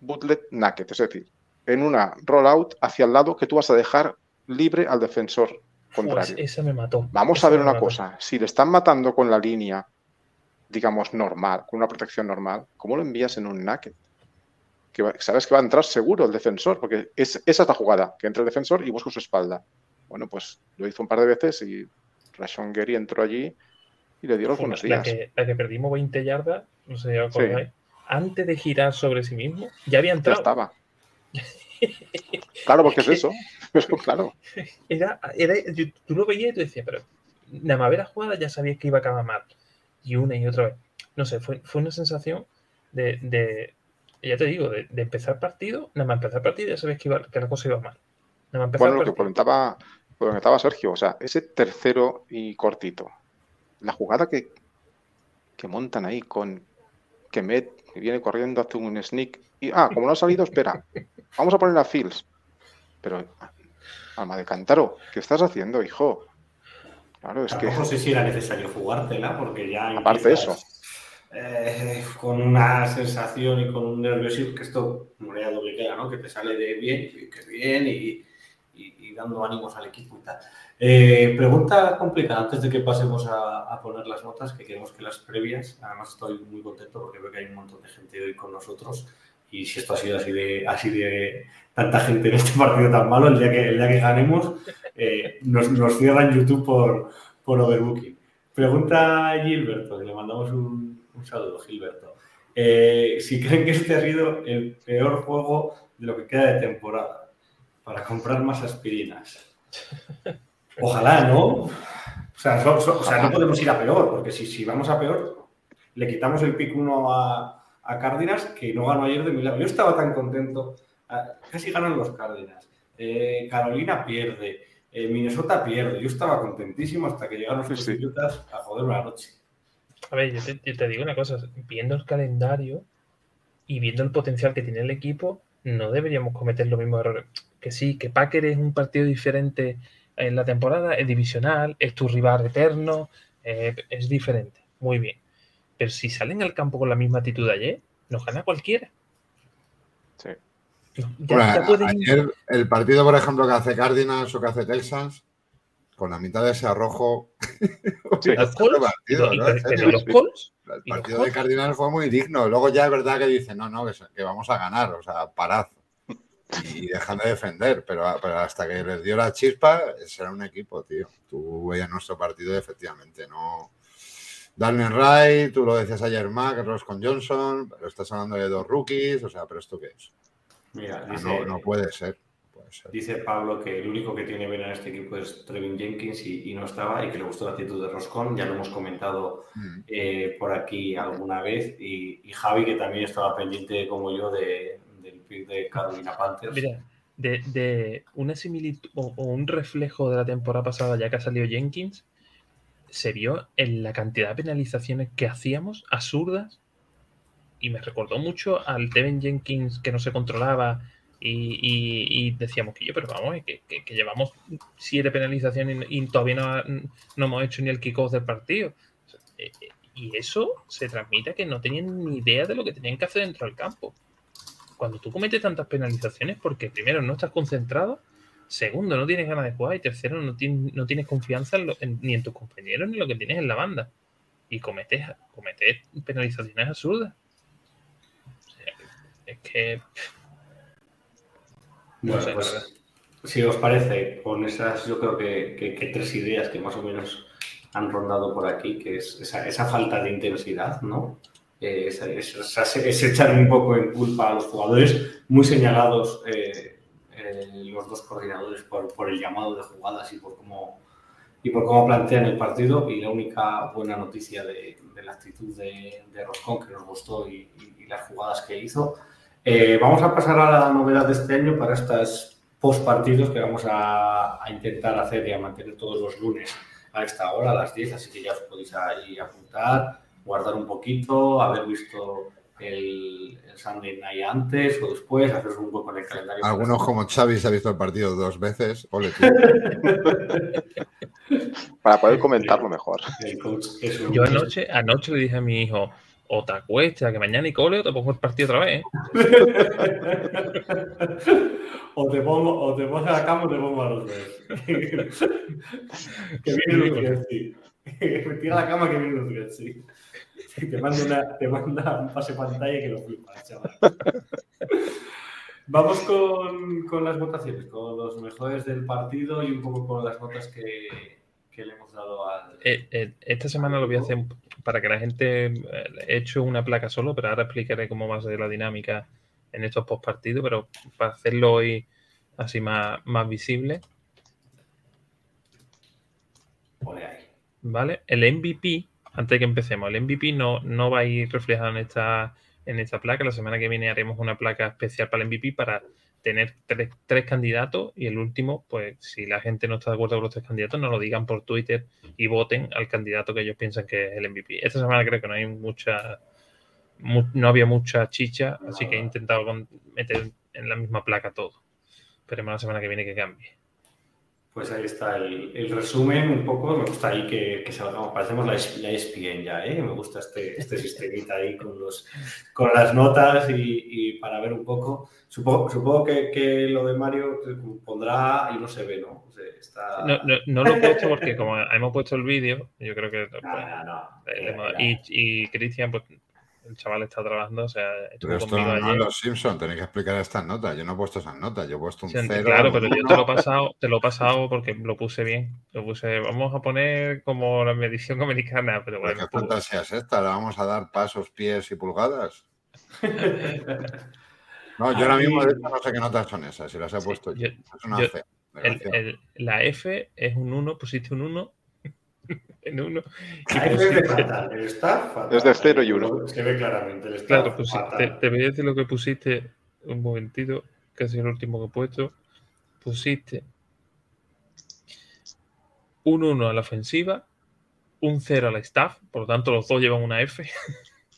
bootlet naked, es decir, en una rollout hacia el lado que tú vas a dejar libre al defensor contrario. esa me mató. Vamos a ver una cosa, si le están matando con la línea, digamos, normal, con una protección normal, ¿cómo lo envías en un naked? Que sabes que va a entrar seguro el defensor, porque es, esa es la jugada, que entra el defensor y busca su espalda. Bueno, pues lo hizo un par de veces y Rashon Gary entró allí y le dio los buenos días. La que, perdimos 20 yardas, no sé si acordáis, antes de girar sobre sí mismo, ya había entrado. Ya estaba. claro, porque es eso. claro. Era, era, tú lo veías y tú decías, pero nada más ver la jugada ya sabías que iba a acabar mal. Y una y otra vez. No sé, fue, fue una sensación de, de ya te digo, de, de, empezar partido, nada más empezar partido ya sabías que, iba, que la cosa iba mal. Nada más bueno, lo que comentaba, lo comentaba Sergio, o sea, ese tercero y cortito, la jugada que, que montan ahí con que Met viene corriendo, hace un sneak y, ah, como no ha salido, espera, vamos a poner a Fields. Pero, alma de cántaro, ¿qué estás haciendo, hijo? Claro, es que... No sé si era necesario jugártela, porque ya... Aparte de eso. Eh, con una sensación y con un nerviosismo, que esto moneda doble queda, ¿no? Que te sale de bien, que bien, y, y, dando ánimos al equipo y tal. Eh, pregunta complicada antes de que pasemos a, poner las notas, que queremos que las previas, además estoy muy contento porque veo que hay un montón de gente hoy con nosotros, y si esto ha sido así de, así de tanta gente en este partido tan malo, el día que, el día que ganemos, eh, nos, nos, cierran YouTube por, por overbooking. Pregunta a Gilberto, le mandamos un, un saludo, Gilberto. Eh, si creen que este ha sido el peor juego de lo que queda de temporada, para comprar más aspirinas. Ojalá, ¿no? O sea, no podemos ir a peor, porque si, si vamos a peor, le quitamos el pick 1 a, a Cárdenas, que no ganó ayer de milagro. Yo estaba tan contento. Ah, casi ganan los Cárdenas. Eh, Carolina pierde. Eh, Minnesota pierde. Yo estaba contentísimo hasta que llegaron los sí, a joderme la noche. A ver, yo te, digo una cosa. Viendo el calendario y viendo el potencial que tiene el equipo, no deberíamos cometer los mismos errores. Que sí, que Packer es un partido diferente en la temporada, es divisional, es tu rival eterno, eh, es diferente. Muy bien. Pero si salen al campo con la misma actitud de ayer, nos gana cualquiera. Sí. ayer, el partido, por ejemplo, que hace Cardinals o que hace Texas, con la mitad de ese arrojo. Sí. ¿Los Partido, ¿no? los El partido de Cardinals fue muy digno. Luego ya es verdad que dicen, no, no, que, vamos a ganar, o sea, parad. Y dejan de defender, pero, hasta que les dio la chispa, será un equipo, tío. Tú veías nuestro partido y efectivamente no, Darnell Wright, tú lo decías ayer, Mac, Ross con Johnson, pero estás hablando de dos rookies, o sea, ¿pero esto qué es? Mira, no, puede ser, Dice Pablo que el único que tiene vena en este equipo es Trevin Jenkins y, no estaba y que le gustó la actitud de Roscon, ya lo hemos comentado mm. eh, por aquí alguna vez y, Javi que también estaba pendiente como yo de, del pick de Carolina Panthers. Mira, de, de una similitud o, un reflejo de la temporada pasada ya que ha salido Jenkins, se vio en la cantidad de penalizaciones que hacíamos absurdas y me recordó mucho al Devin Jenkins que no se controlaba y, decíamos que yo, pero vamos, que, llevamos siete penalizaciones y, todavía no, hemos hecho ni el kickoff del partido. Eh, eh, y eso se transmite a que no tenían ni idea de lo que tenían que hacer dentro del campo. Cuando tú cometes tantas penalizaciones, porque primero no estás concentrado Segundo, no tienes ganas de jugar. Y tercero, no, tienes, no tienes confianza ni en tus compañeros ni en lo que tienes en la banda. Y cometes, cometes penalizaciones absurdas. es que. Bueno, pues, si os parece, con esas, yo creo que, tres ideas que más o menos han rondado por aquí, que es esa, falta de intensidad, ¿no? Eh, es, echar un poco en culpa a los jugadores muy señalados. Eh, los dos coordinadores por, el llamado de jugadas y por cómo y por cómo plantean el partido y la única buena noticia de, la actitud de, de, Roscón que nos gustó y, las jugadas que hizo. Eh, vamos a pasar a la novedad de este año para estos post partidos que vamos a, intentar hacer y a mantener todos los lunes a esta hora, a las 10, así que ya os podéis ahí apuntar, guardar un poquito, haber visto el, Sunday Night antes o después, hacer un hueco en el calendario. Algunos como Xavi se ha visto el partido dos veces. Para poder comentarlo mejor. Yo anoche, anoche le dije a mi hijo, o te acuestas, que mañana y cole o te pongo el partido otra vez. ¿eh? o, te pongo, o te pongo a la cama o te pongo a los dos. que viene lo que decir. Tira la cama que viene lo que decir. te manda, te manda un pase pantalla que lo flipas, chaval. Vamos con, las votaciones, con los mejores del partido y un poco con las notas que, le hemos dado al. Eh, eh, esta semana lo voy a hacer para que la gente. Eh, he hecho una placa solo, pero ahora explicaré cómo va a ser la dinámica en estos post partidos, pero para hacerlo hoy así más, más visible. ¿Vale? El MVP antes de que empecemos, el MVP no, no va a ir reflejado en esta, en esta placa. La semana que viene haremos una placa especial para el MVP para tener tres, candidatos y el último, pues si la gente no está de acuerdo con los tres candidatos, nos lo digan por Twitter y voten al candidato que ellos piensan que es el MVP. Esta semana creo que no hay mucha, no había mucha chicha, así que he intentado meter en la misma placa todo. Esperemos la semana que viene que cambie. Pues ahí está el, resumen un poco. Me gusta ahí que, que salgamos, parecemos la, la ESPN ya, ¿eh? Me gusta este, este sistemita ahí con, los, con las notas y, para ver un poco. Supongo, supongo que, que, lo de Mario pondrá y no se ve, ¿no? no, no, lo he puesto porque como hemos puesto el vídeo, yo creo que... Pues, y, y Cristian, pues el chaval está trabajando, o sea, pero esto no, es los Simpsons, tenéis que explicar estas notas. Yo no he puesto esas notas, yo he puesto un cero. Claro, pero yo te lo he pasado, te lo he pasado porque lo puse bien. Lo puse, vamos a poner como la medición americana, pero bueno. ¿Qué fantasía es esta? ¿Le vamos a dar pasos, pies y pulgadas? no, yo ahora mismo no sé qué notas son esas, si las he puesto yo. Es una F. la F es un 1, pusiste un 1 en uno. es de fatal, está Es de 0 y 1. Se ve claramente. El claro, pues te, te, voy a decir lo que pusiste un momentito, que es el último que he puesto. Pusiste un 1 a la ofensiva, un 0 a la staff, por lo tanto los dos llevan una F.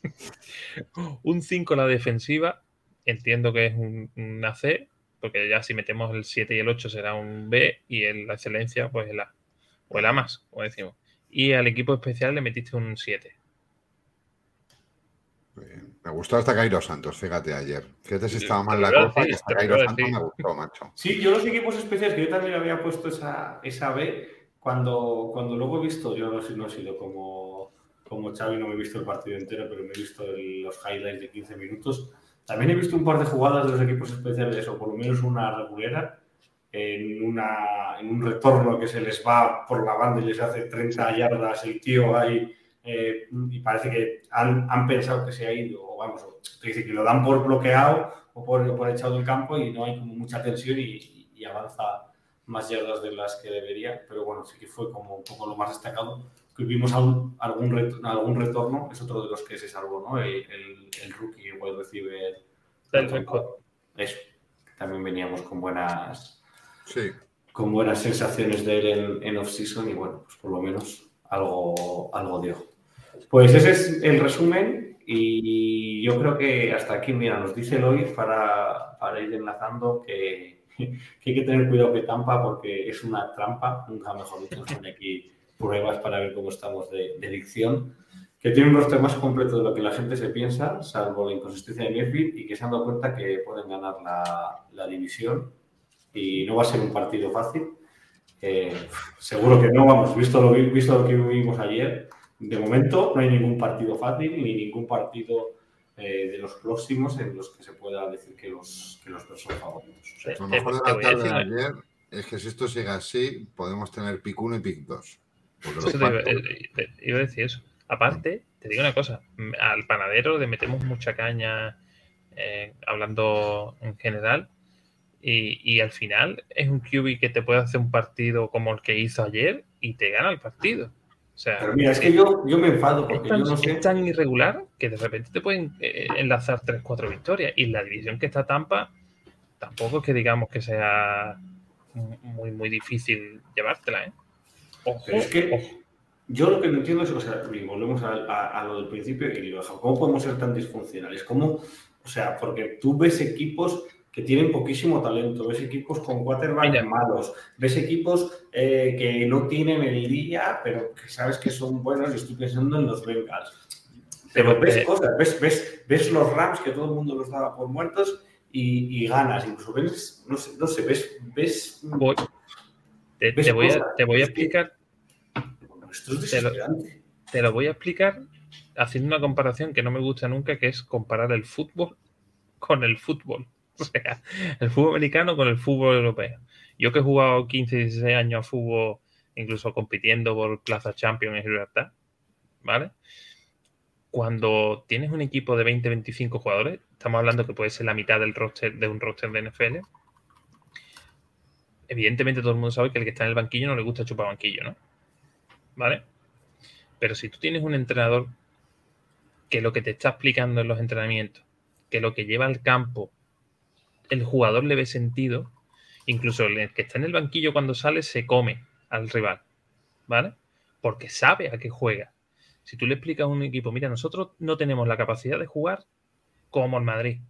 un 5 a la defensiva, entiendo que es un, una C, porque ya si metemos el 7 y el 8 será un B y en la excelencia pues el A o el A más, como decimos. Y al equipo especial le metiste un 7. Me gustó hasta Cairo Santos, fíjate ayer. Fíjate si estaba mal la cosa y hasta Cairo Santos me gustó, macho. Sí, yo los equipos especiales, que yo también había puesto esa, esa B, cuando, cuando luego he visto, yo no, no he sido como, como Xavi, no me he visto el partido entero, pero me he visto los highlights de 15 minutos. También he visto un par de jugadas de los equipos especiales, o por lo menos una regulera, en, una, en un retorno que se les va por la banda y les hace 30 yardas el tío ahí eh, y parece que han, han, pensado que se ha ido, o vamos, que, que lo dan por bloqueado o por, por, echado del campo y no hay como mucha tensión y, y, avanza más yardas de las que debería, pero bueno, sí que fue como un poco lo más destacado. Que vimos algún, algún, retorno, algún retorno, es otro de los que se salvó, ¿no? El, el, el rookie igual recibe el, Eso, también veníamos con buenas Sí. Con buenas sensaciones de él en, off-season y bueno, pues por lo menos algo, algo dio. Pues ese es el resumen y yo creo que hasta aquí, mira, nos dice Eloy para, para ir enlazando que, que, hay que tener cuidado que Tampa porque es una trampa, nunca mejor dicho, pone aquí pruebas para ver cómo estamos de, dicción, que tiene un rostro más completo de lo que la gente se piensa, salvo la inconsistencia de Mayfield y que se han dado cuenta que pueden ganar la, la división y no va a ser un partido fácil. Eh, seguro que no, vamos, visto lo, visto lo que vimos ayer, de momento no hay ningún partido fácil ni ningún partido eh, de los próximos en los que se pueda decir que los, que los dos son favoritos. lo mejor de la tarde de ayer es que si esto sigue así, podemos tener pick 1 y pick 2. iba a decir eso. Aparte, te digo una cosa, al panadero le metemos mucha caña eh, hablando en general y, al final es un QB que te puede hacer un partido como el que hizo ayer y te gana el partido. O sea, Pero mira, es que yo, yo me enfado porque es yo no sé. Es tan irregular que de repente te pueden eh, enlazar 3-4 victorias. Y la división que está Tampa, tampoco es que digamos que sea muy, muy difícil llevártela. ¿eh? Ojo, es que yo lo que no entiendo es, o sea, volvemos a, a, lo del principio y lo. ¿Cómo podemos ser tan disfuncionales? ¿Cómo? O sea, porque tú ves equipos que tienen poquísimo talento, ves equipos con quarterbacks malos, ves equipos eh, que no tienen el día, pero que sabes que son buenos y estoy pensando en los Bengals. Pero ves cosas, ves, ves, ves los Rams que todo el mundo los daba por muertos y, y ganas, incluso ves, no sé, no sé ves... ves te, ves te, voy a, te, voy a, explicar... Esto es te, lo, te lo voy a explicar haciendo una comparación que no me gusta nunca, que es comparar el fútbol con el fútbol. O sea, el fútbol americano con el fútbol europeo. Yo que he jugado 15, 16 años a fútbol, incluso compitiendo por Plaza Champions en Gibraltar, ¿vale? Cuando tienes un equipo de 20, 25 jugadores, estamos hablando que puede ser la mitad del roster de un roster de NFL. Evidentemente todo el mundo sabe que el que está en el banquillo no le gusta chupar banquillo, ¿no? ¿Vale? Pero si tú tienes un entrenador que lo que te está explicando en los entrenamientos, que lo que lleva al campo el jugador le ve sentido, incluso el que está en el banquillo cuando sale se come al rival, ¿vale? Porque sabe a qué juega. Si tú le explicas a un equipo, mira, nosotros no tenemos la capacidad de jugar como el Madrid,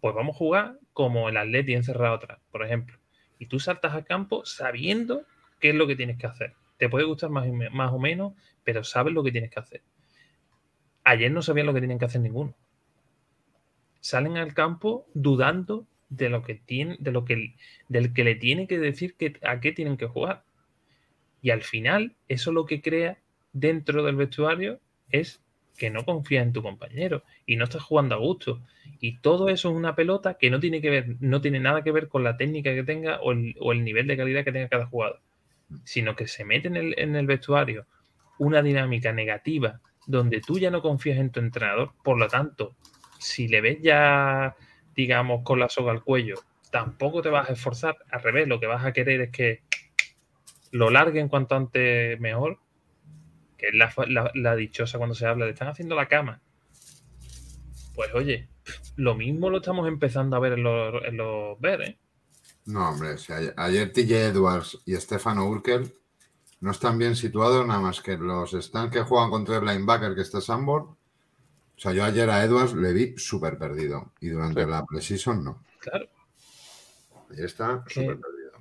pues vamos a jugar como el Atleti encerrado atrás, por ejemplo. Y tú saltas al campo sabiendo qué es lo que tienes que hacer. Te puede gustar más, o menos, pero sabes lo que tienes que hacer. Ayer no sabían lo que tienen que hacer ninguno. Salen al campo dudando de lo que tiene, de lo que del que le tiene que decir que, a qué tienen que jugar. Y al final, eso lo que crea dentro del vestuario es que no confías en tu compañero y no estás jugando a gusto. Y todo eso es una pelota que no tiene que ver, no tiene nada que ver con la técnica que tenga o el, nivel de calidad que tenga cada jugador, sino que se mete en el, en el vestuario una dinámica negativa donde tú ya no confías en tu entrenador, por lo tanto, si le ves ya, digamos, con la soga al cuello, tampoco te vas a esforzar, al revés, lo que vas a querer es que lo larguen cuanto antes mejor, que es la, dichosa cuando se habla de están haciendo la cama. Pues oye, lo mismo lo estamos empezando a ver en los, en los ¿eh? No, hombre, ayer, TJ Edwards y Stefano Urkel no están bien situados, nada más que los están que juegan contra el linebacker que está Sambor. O sea, yo ayer a Edwards le vi súper perdido y durante la precision no. Claro. Ahí está súper perdido.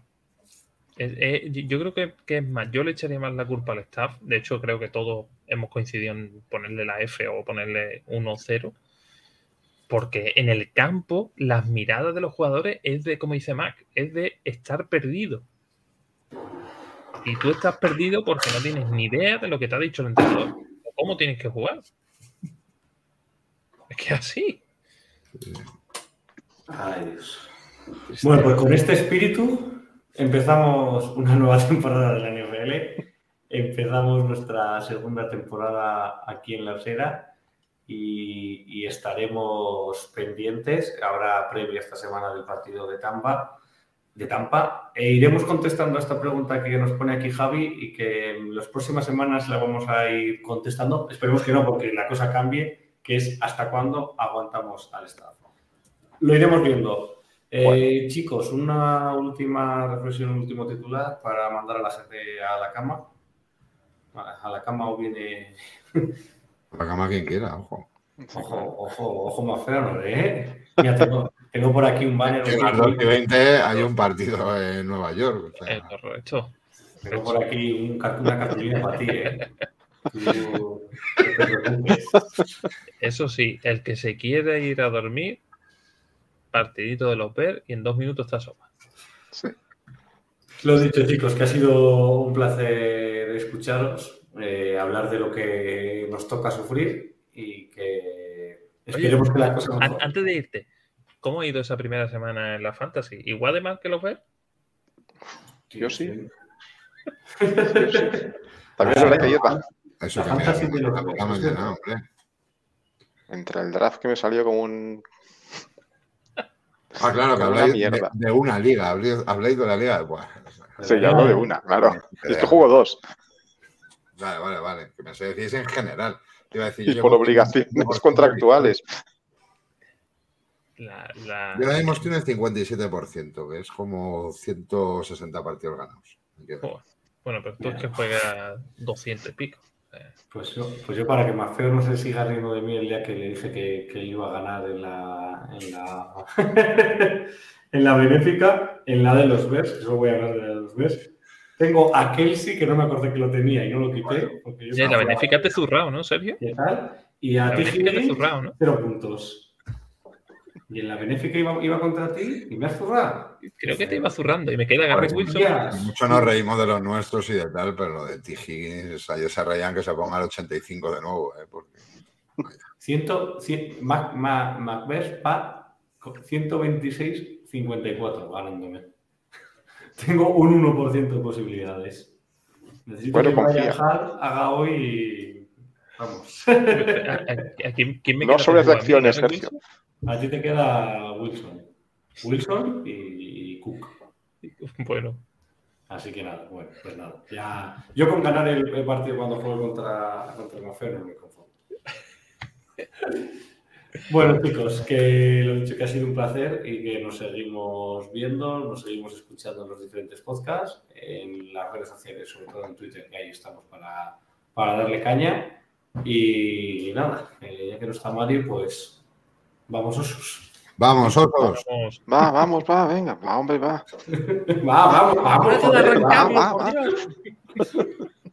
yo creo que, que, es más, yo le echaría más la culpa al staff. De hecho, creo que todos hemos coincidido en ponerle la F o ponerle 1-0. Porque en el campo, las miradas de los jugadores es de, como dice Mac, es de estar perdido. Y tú estás perdido porque no tienes ni idea de lo que te ha dicho el entrenador. cómo tienes que jugar. Es que así. Ay, Dios. Bueno, pues con este espíritu empezamos una nueva temporada de la NFL. Empezamos nuestra segunda temporada aquí en la Osera y, y, estaremos pendientes. Ahora, previa esta semana del partido de Tampa, de Tampa. E iremos contestando a esta pregunta que nos pone aquí Javi y que en las próximas semanas la vamos a ir contestando. Esperemos que no, porque la cosa cambie, que es hasta cuándo aguantamos al Estado. Lo iremos viendo. Eh, chicos, una última reflexión, un último titular para mandar a la gente a la cama. A la cama o viene. A la cama quien quiera, ojo. Ojo, ojo, ojo más feo, ¿eh? Ya tengo, tengo por aquí un banner. En el 2020 hay un partido en Nueva York. O sea. correcto. Tengo por aquí un, una cartulina para ti, ¿eh? Eso sí, el que se quiere ir a dormir, partidito de los PER y en dos minutos está sopa. Sí. Lo dicho, chicos, que ha sido un placer escucharos, eh, hablar de lo que nos toca sufrir y que esperemos que la cosa Antes de irte, ¿Cómo ha ido esa primera semana en la Fantasy? ¿Igual de mal que lo ves? Yo sí. También es verdad que Eso que la mañana, hombre. Entre el draft que me salió como un. Ah, claro, que habláis de, una liga. Habláis de la liga. Buah. Sí, ya hablo de una, claro. Esto juego dos. Vale, vale, vale. Que me decís en general. iba a decir, y por obligaciones contractuales. La, la... Yo ahora mismo estoy en el 57%, que es como 160 partidos ganados. Bueno, pero tú es que juegas 200 y pico. Pues yo, pues yo para que más feo no se siga riendo de mí el día que le dije que, que iba a ganar en la, en la, en la benéfica, en la de los Bears, eso voy a hablar de los Bears. Tengo a Kelsey, que no me acordé que lo tenía y no lo quité. Porque yo la benéfica te zurrado, ¿no, Sergio? ¿Qué tal? Y a ti, ¿no? cero puntos. Y en la benéfica iba, iba contra ti y me has zurrado. Creo que te iba zurrando y me queda Garrett Wilson. Mucho nos reímos de los nuestros y de tal, pero lo de T. Higgins, ellos se reían que se ponga al 85 de nuevo. ¿eh? Porque, Ciento, cien, Mac, Mac, 126-54 ganándome. Tengo un 1% de posibilidades. Necesito que Brian Hall haga hoy. Vamos. quién, me no sobre acciones, Sergio. A ti te queda Wilson. Wilson y, Cook. Bueno. Así que nada, bueno, pues nada. Ya, yo con ganar el, partido cuando juego contra, contra el Mafé no me conformo. Bueno, chicos, que lo dicho que ha sido un placer y que nos seguimos viendo, nos seguimos escuchando en los diferentes podcasts, en las redes sociales, sobre todo en Twitter, que ahí estamos para, para darle caña. Y, nada, eh, ya que no está Mario, pues Vamos, osos. Vamos, osos. Va, vamos, va, venga, va, hombre, va. va, vamos, vamos. vamos, vamos, vamos.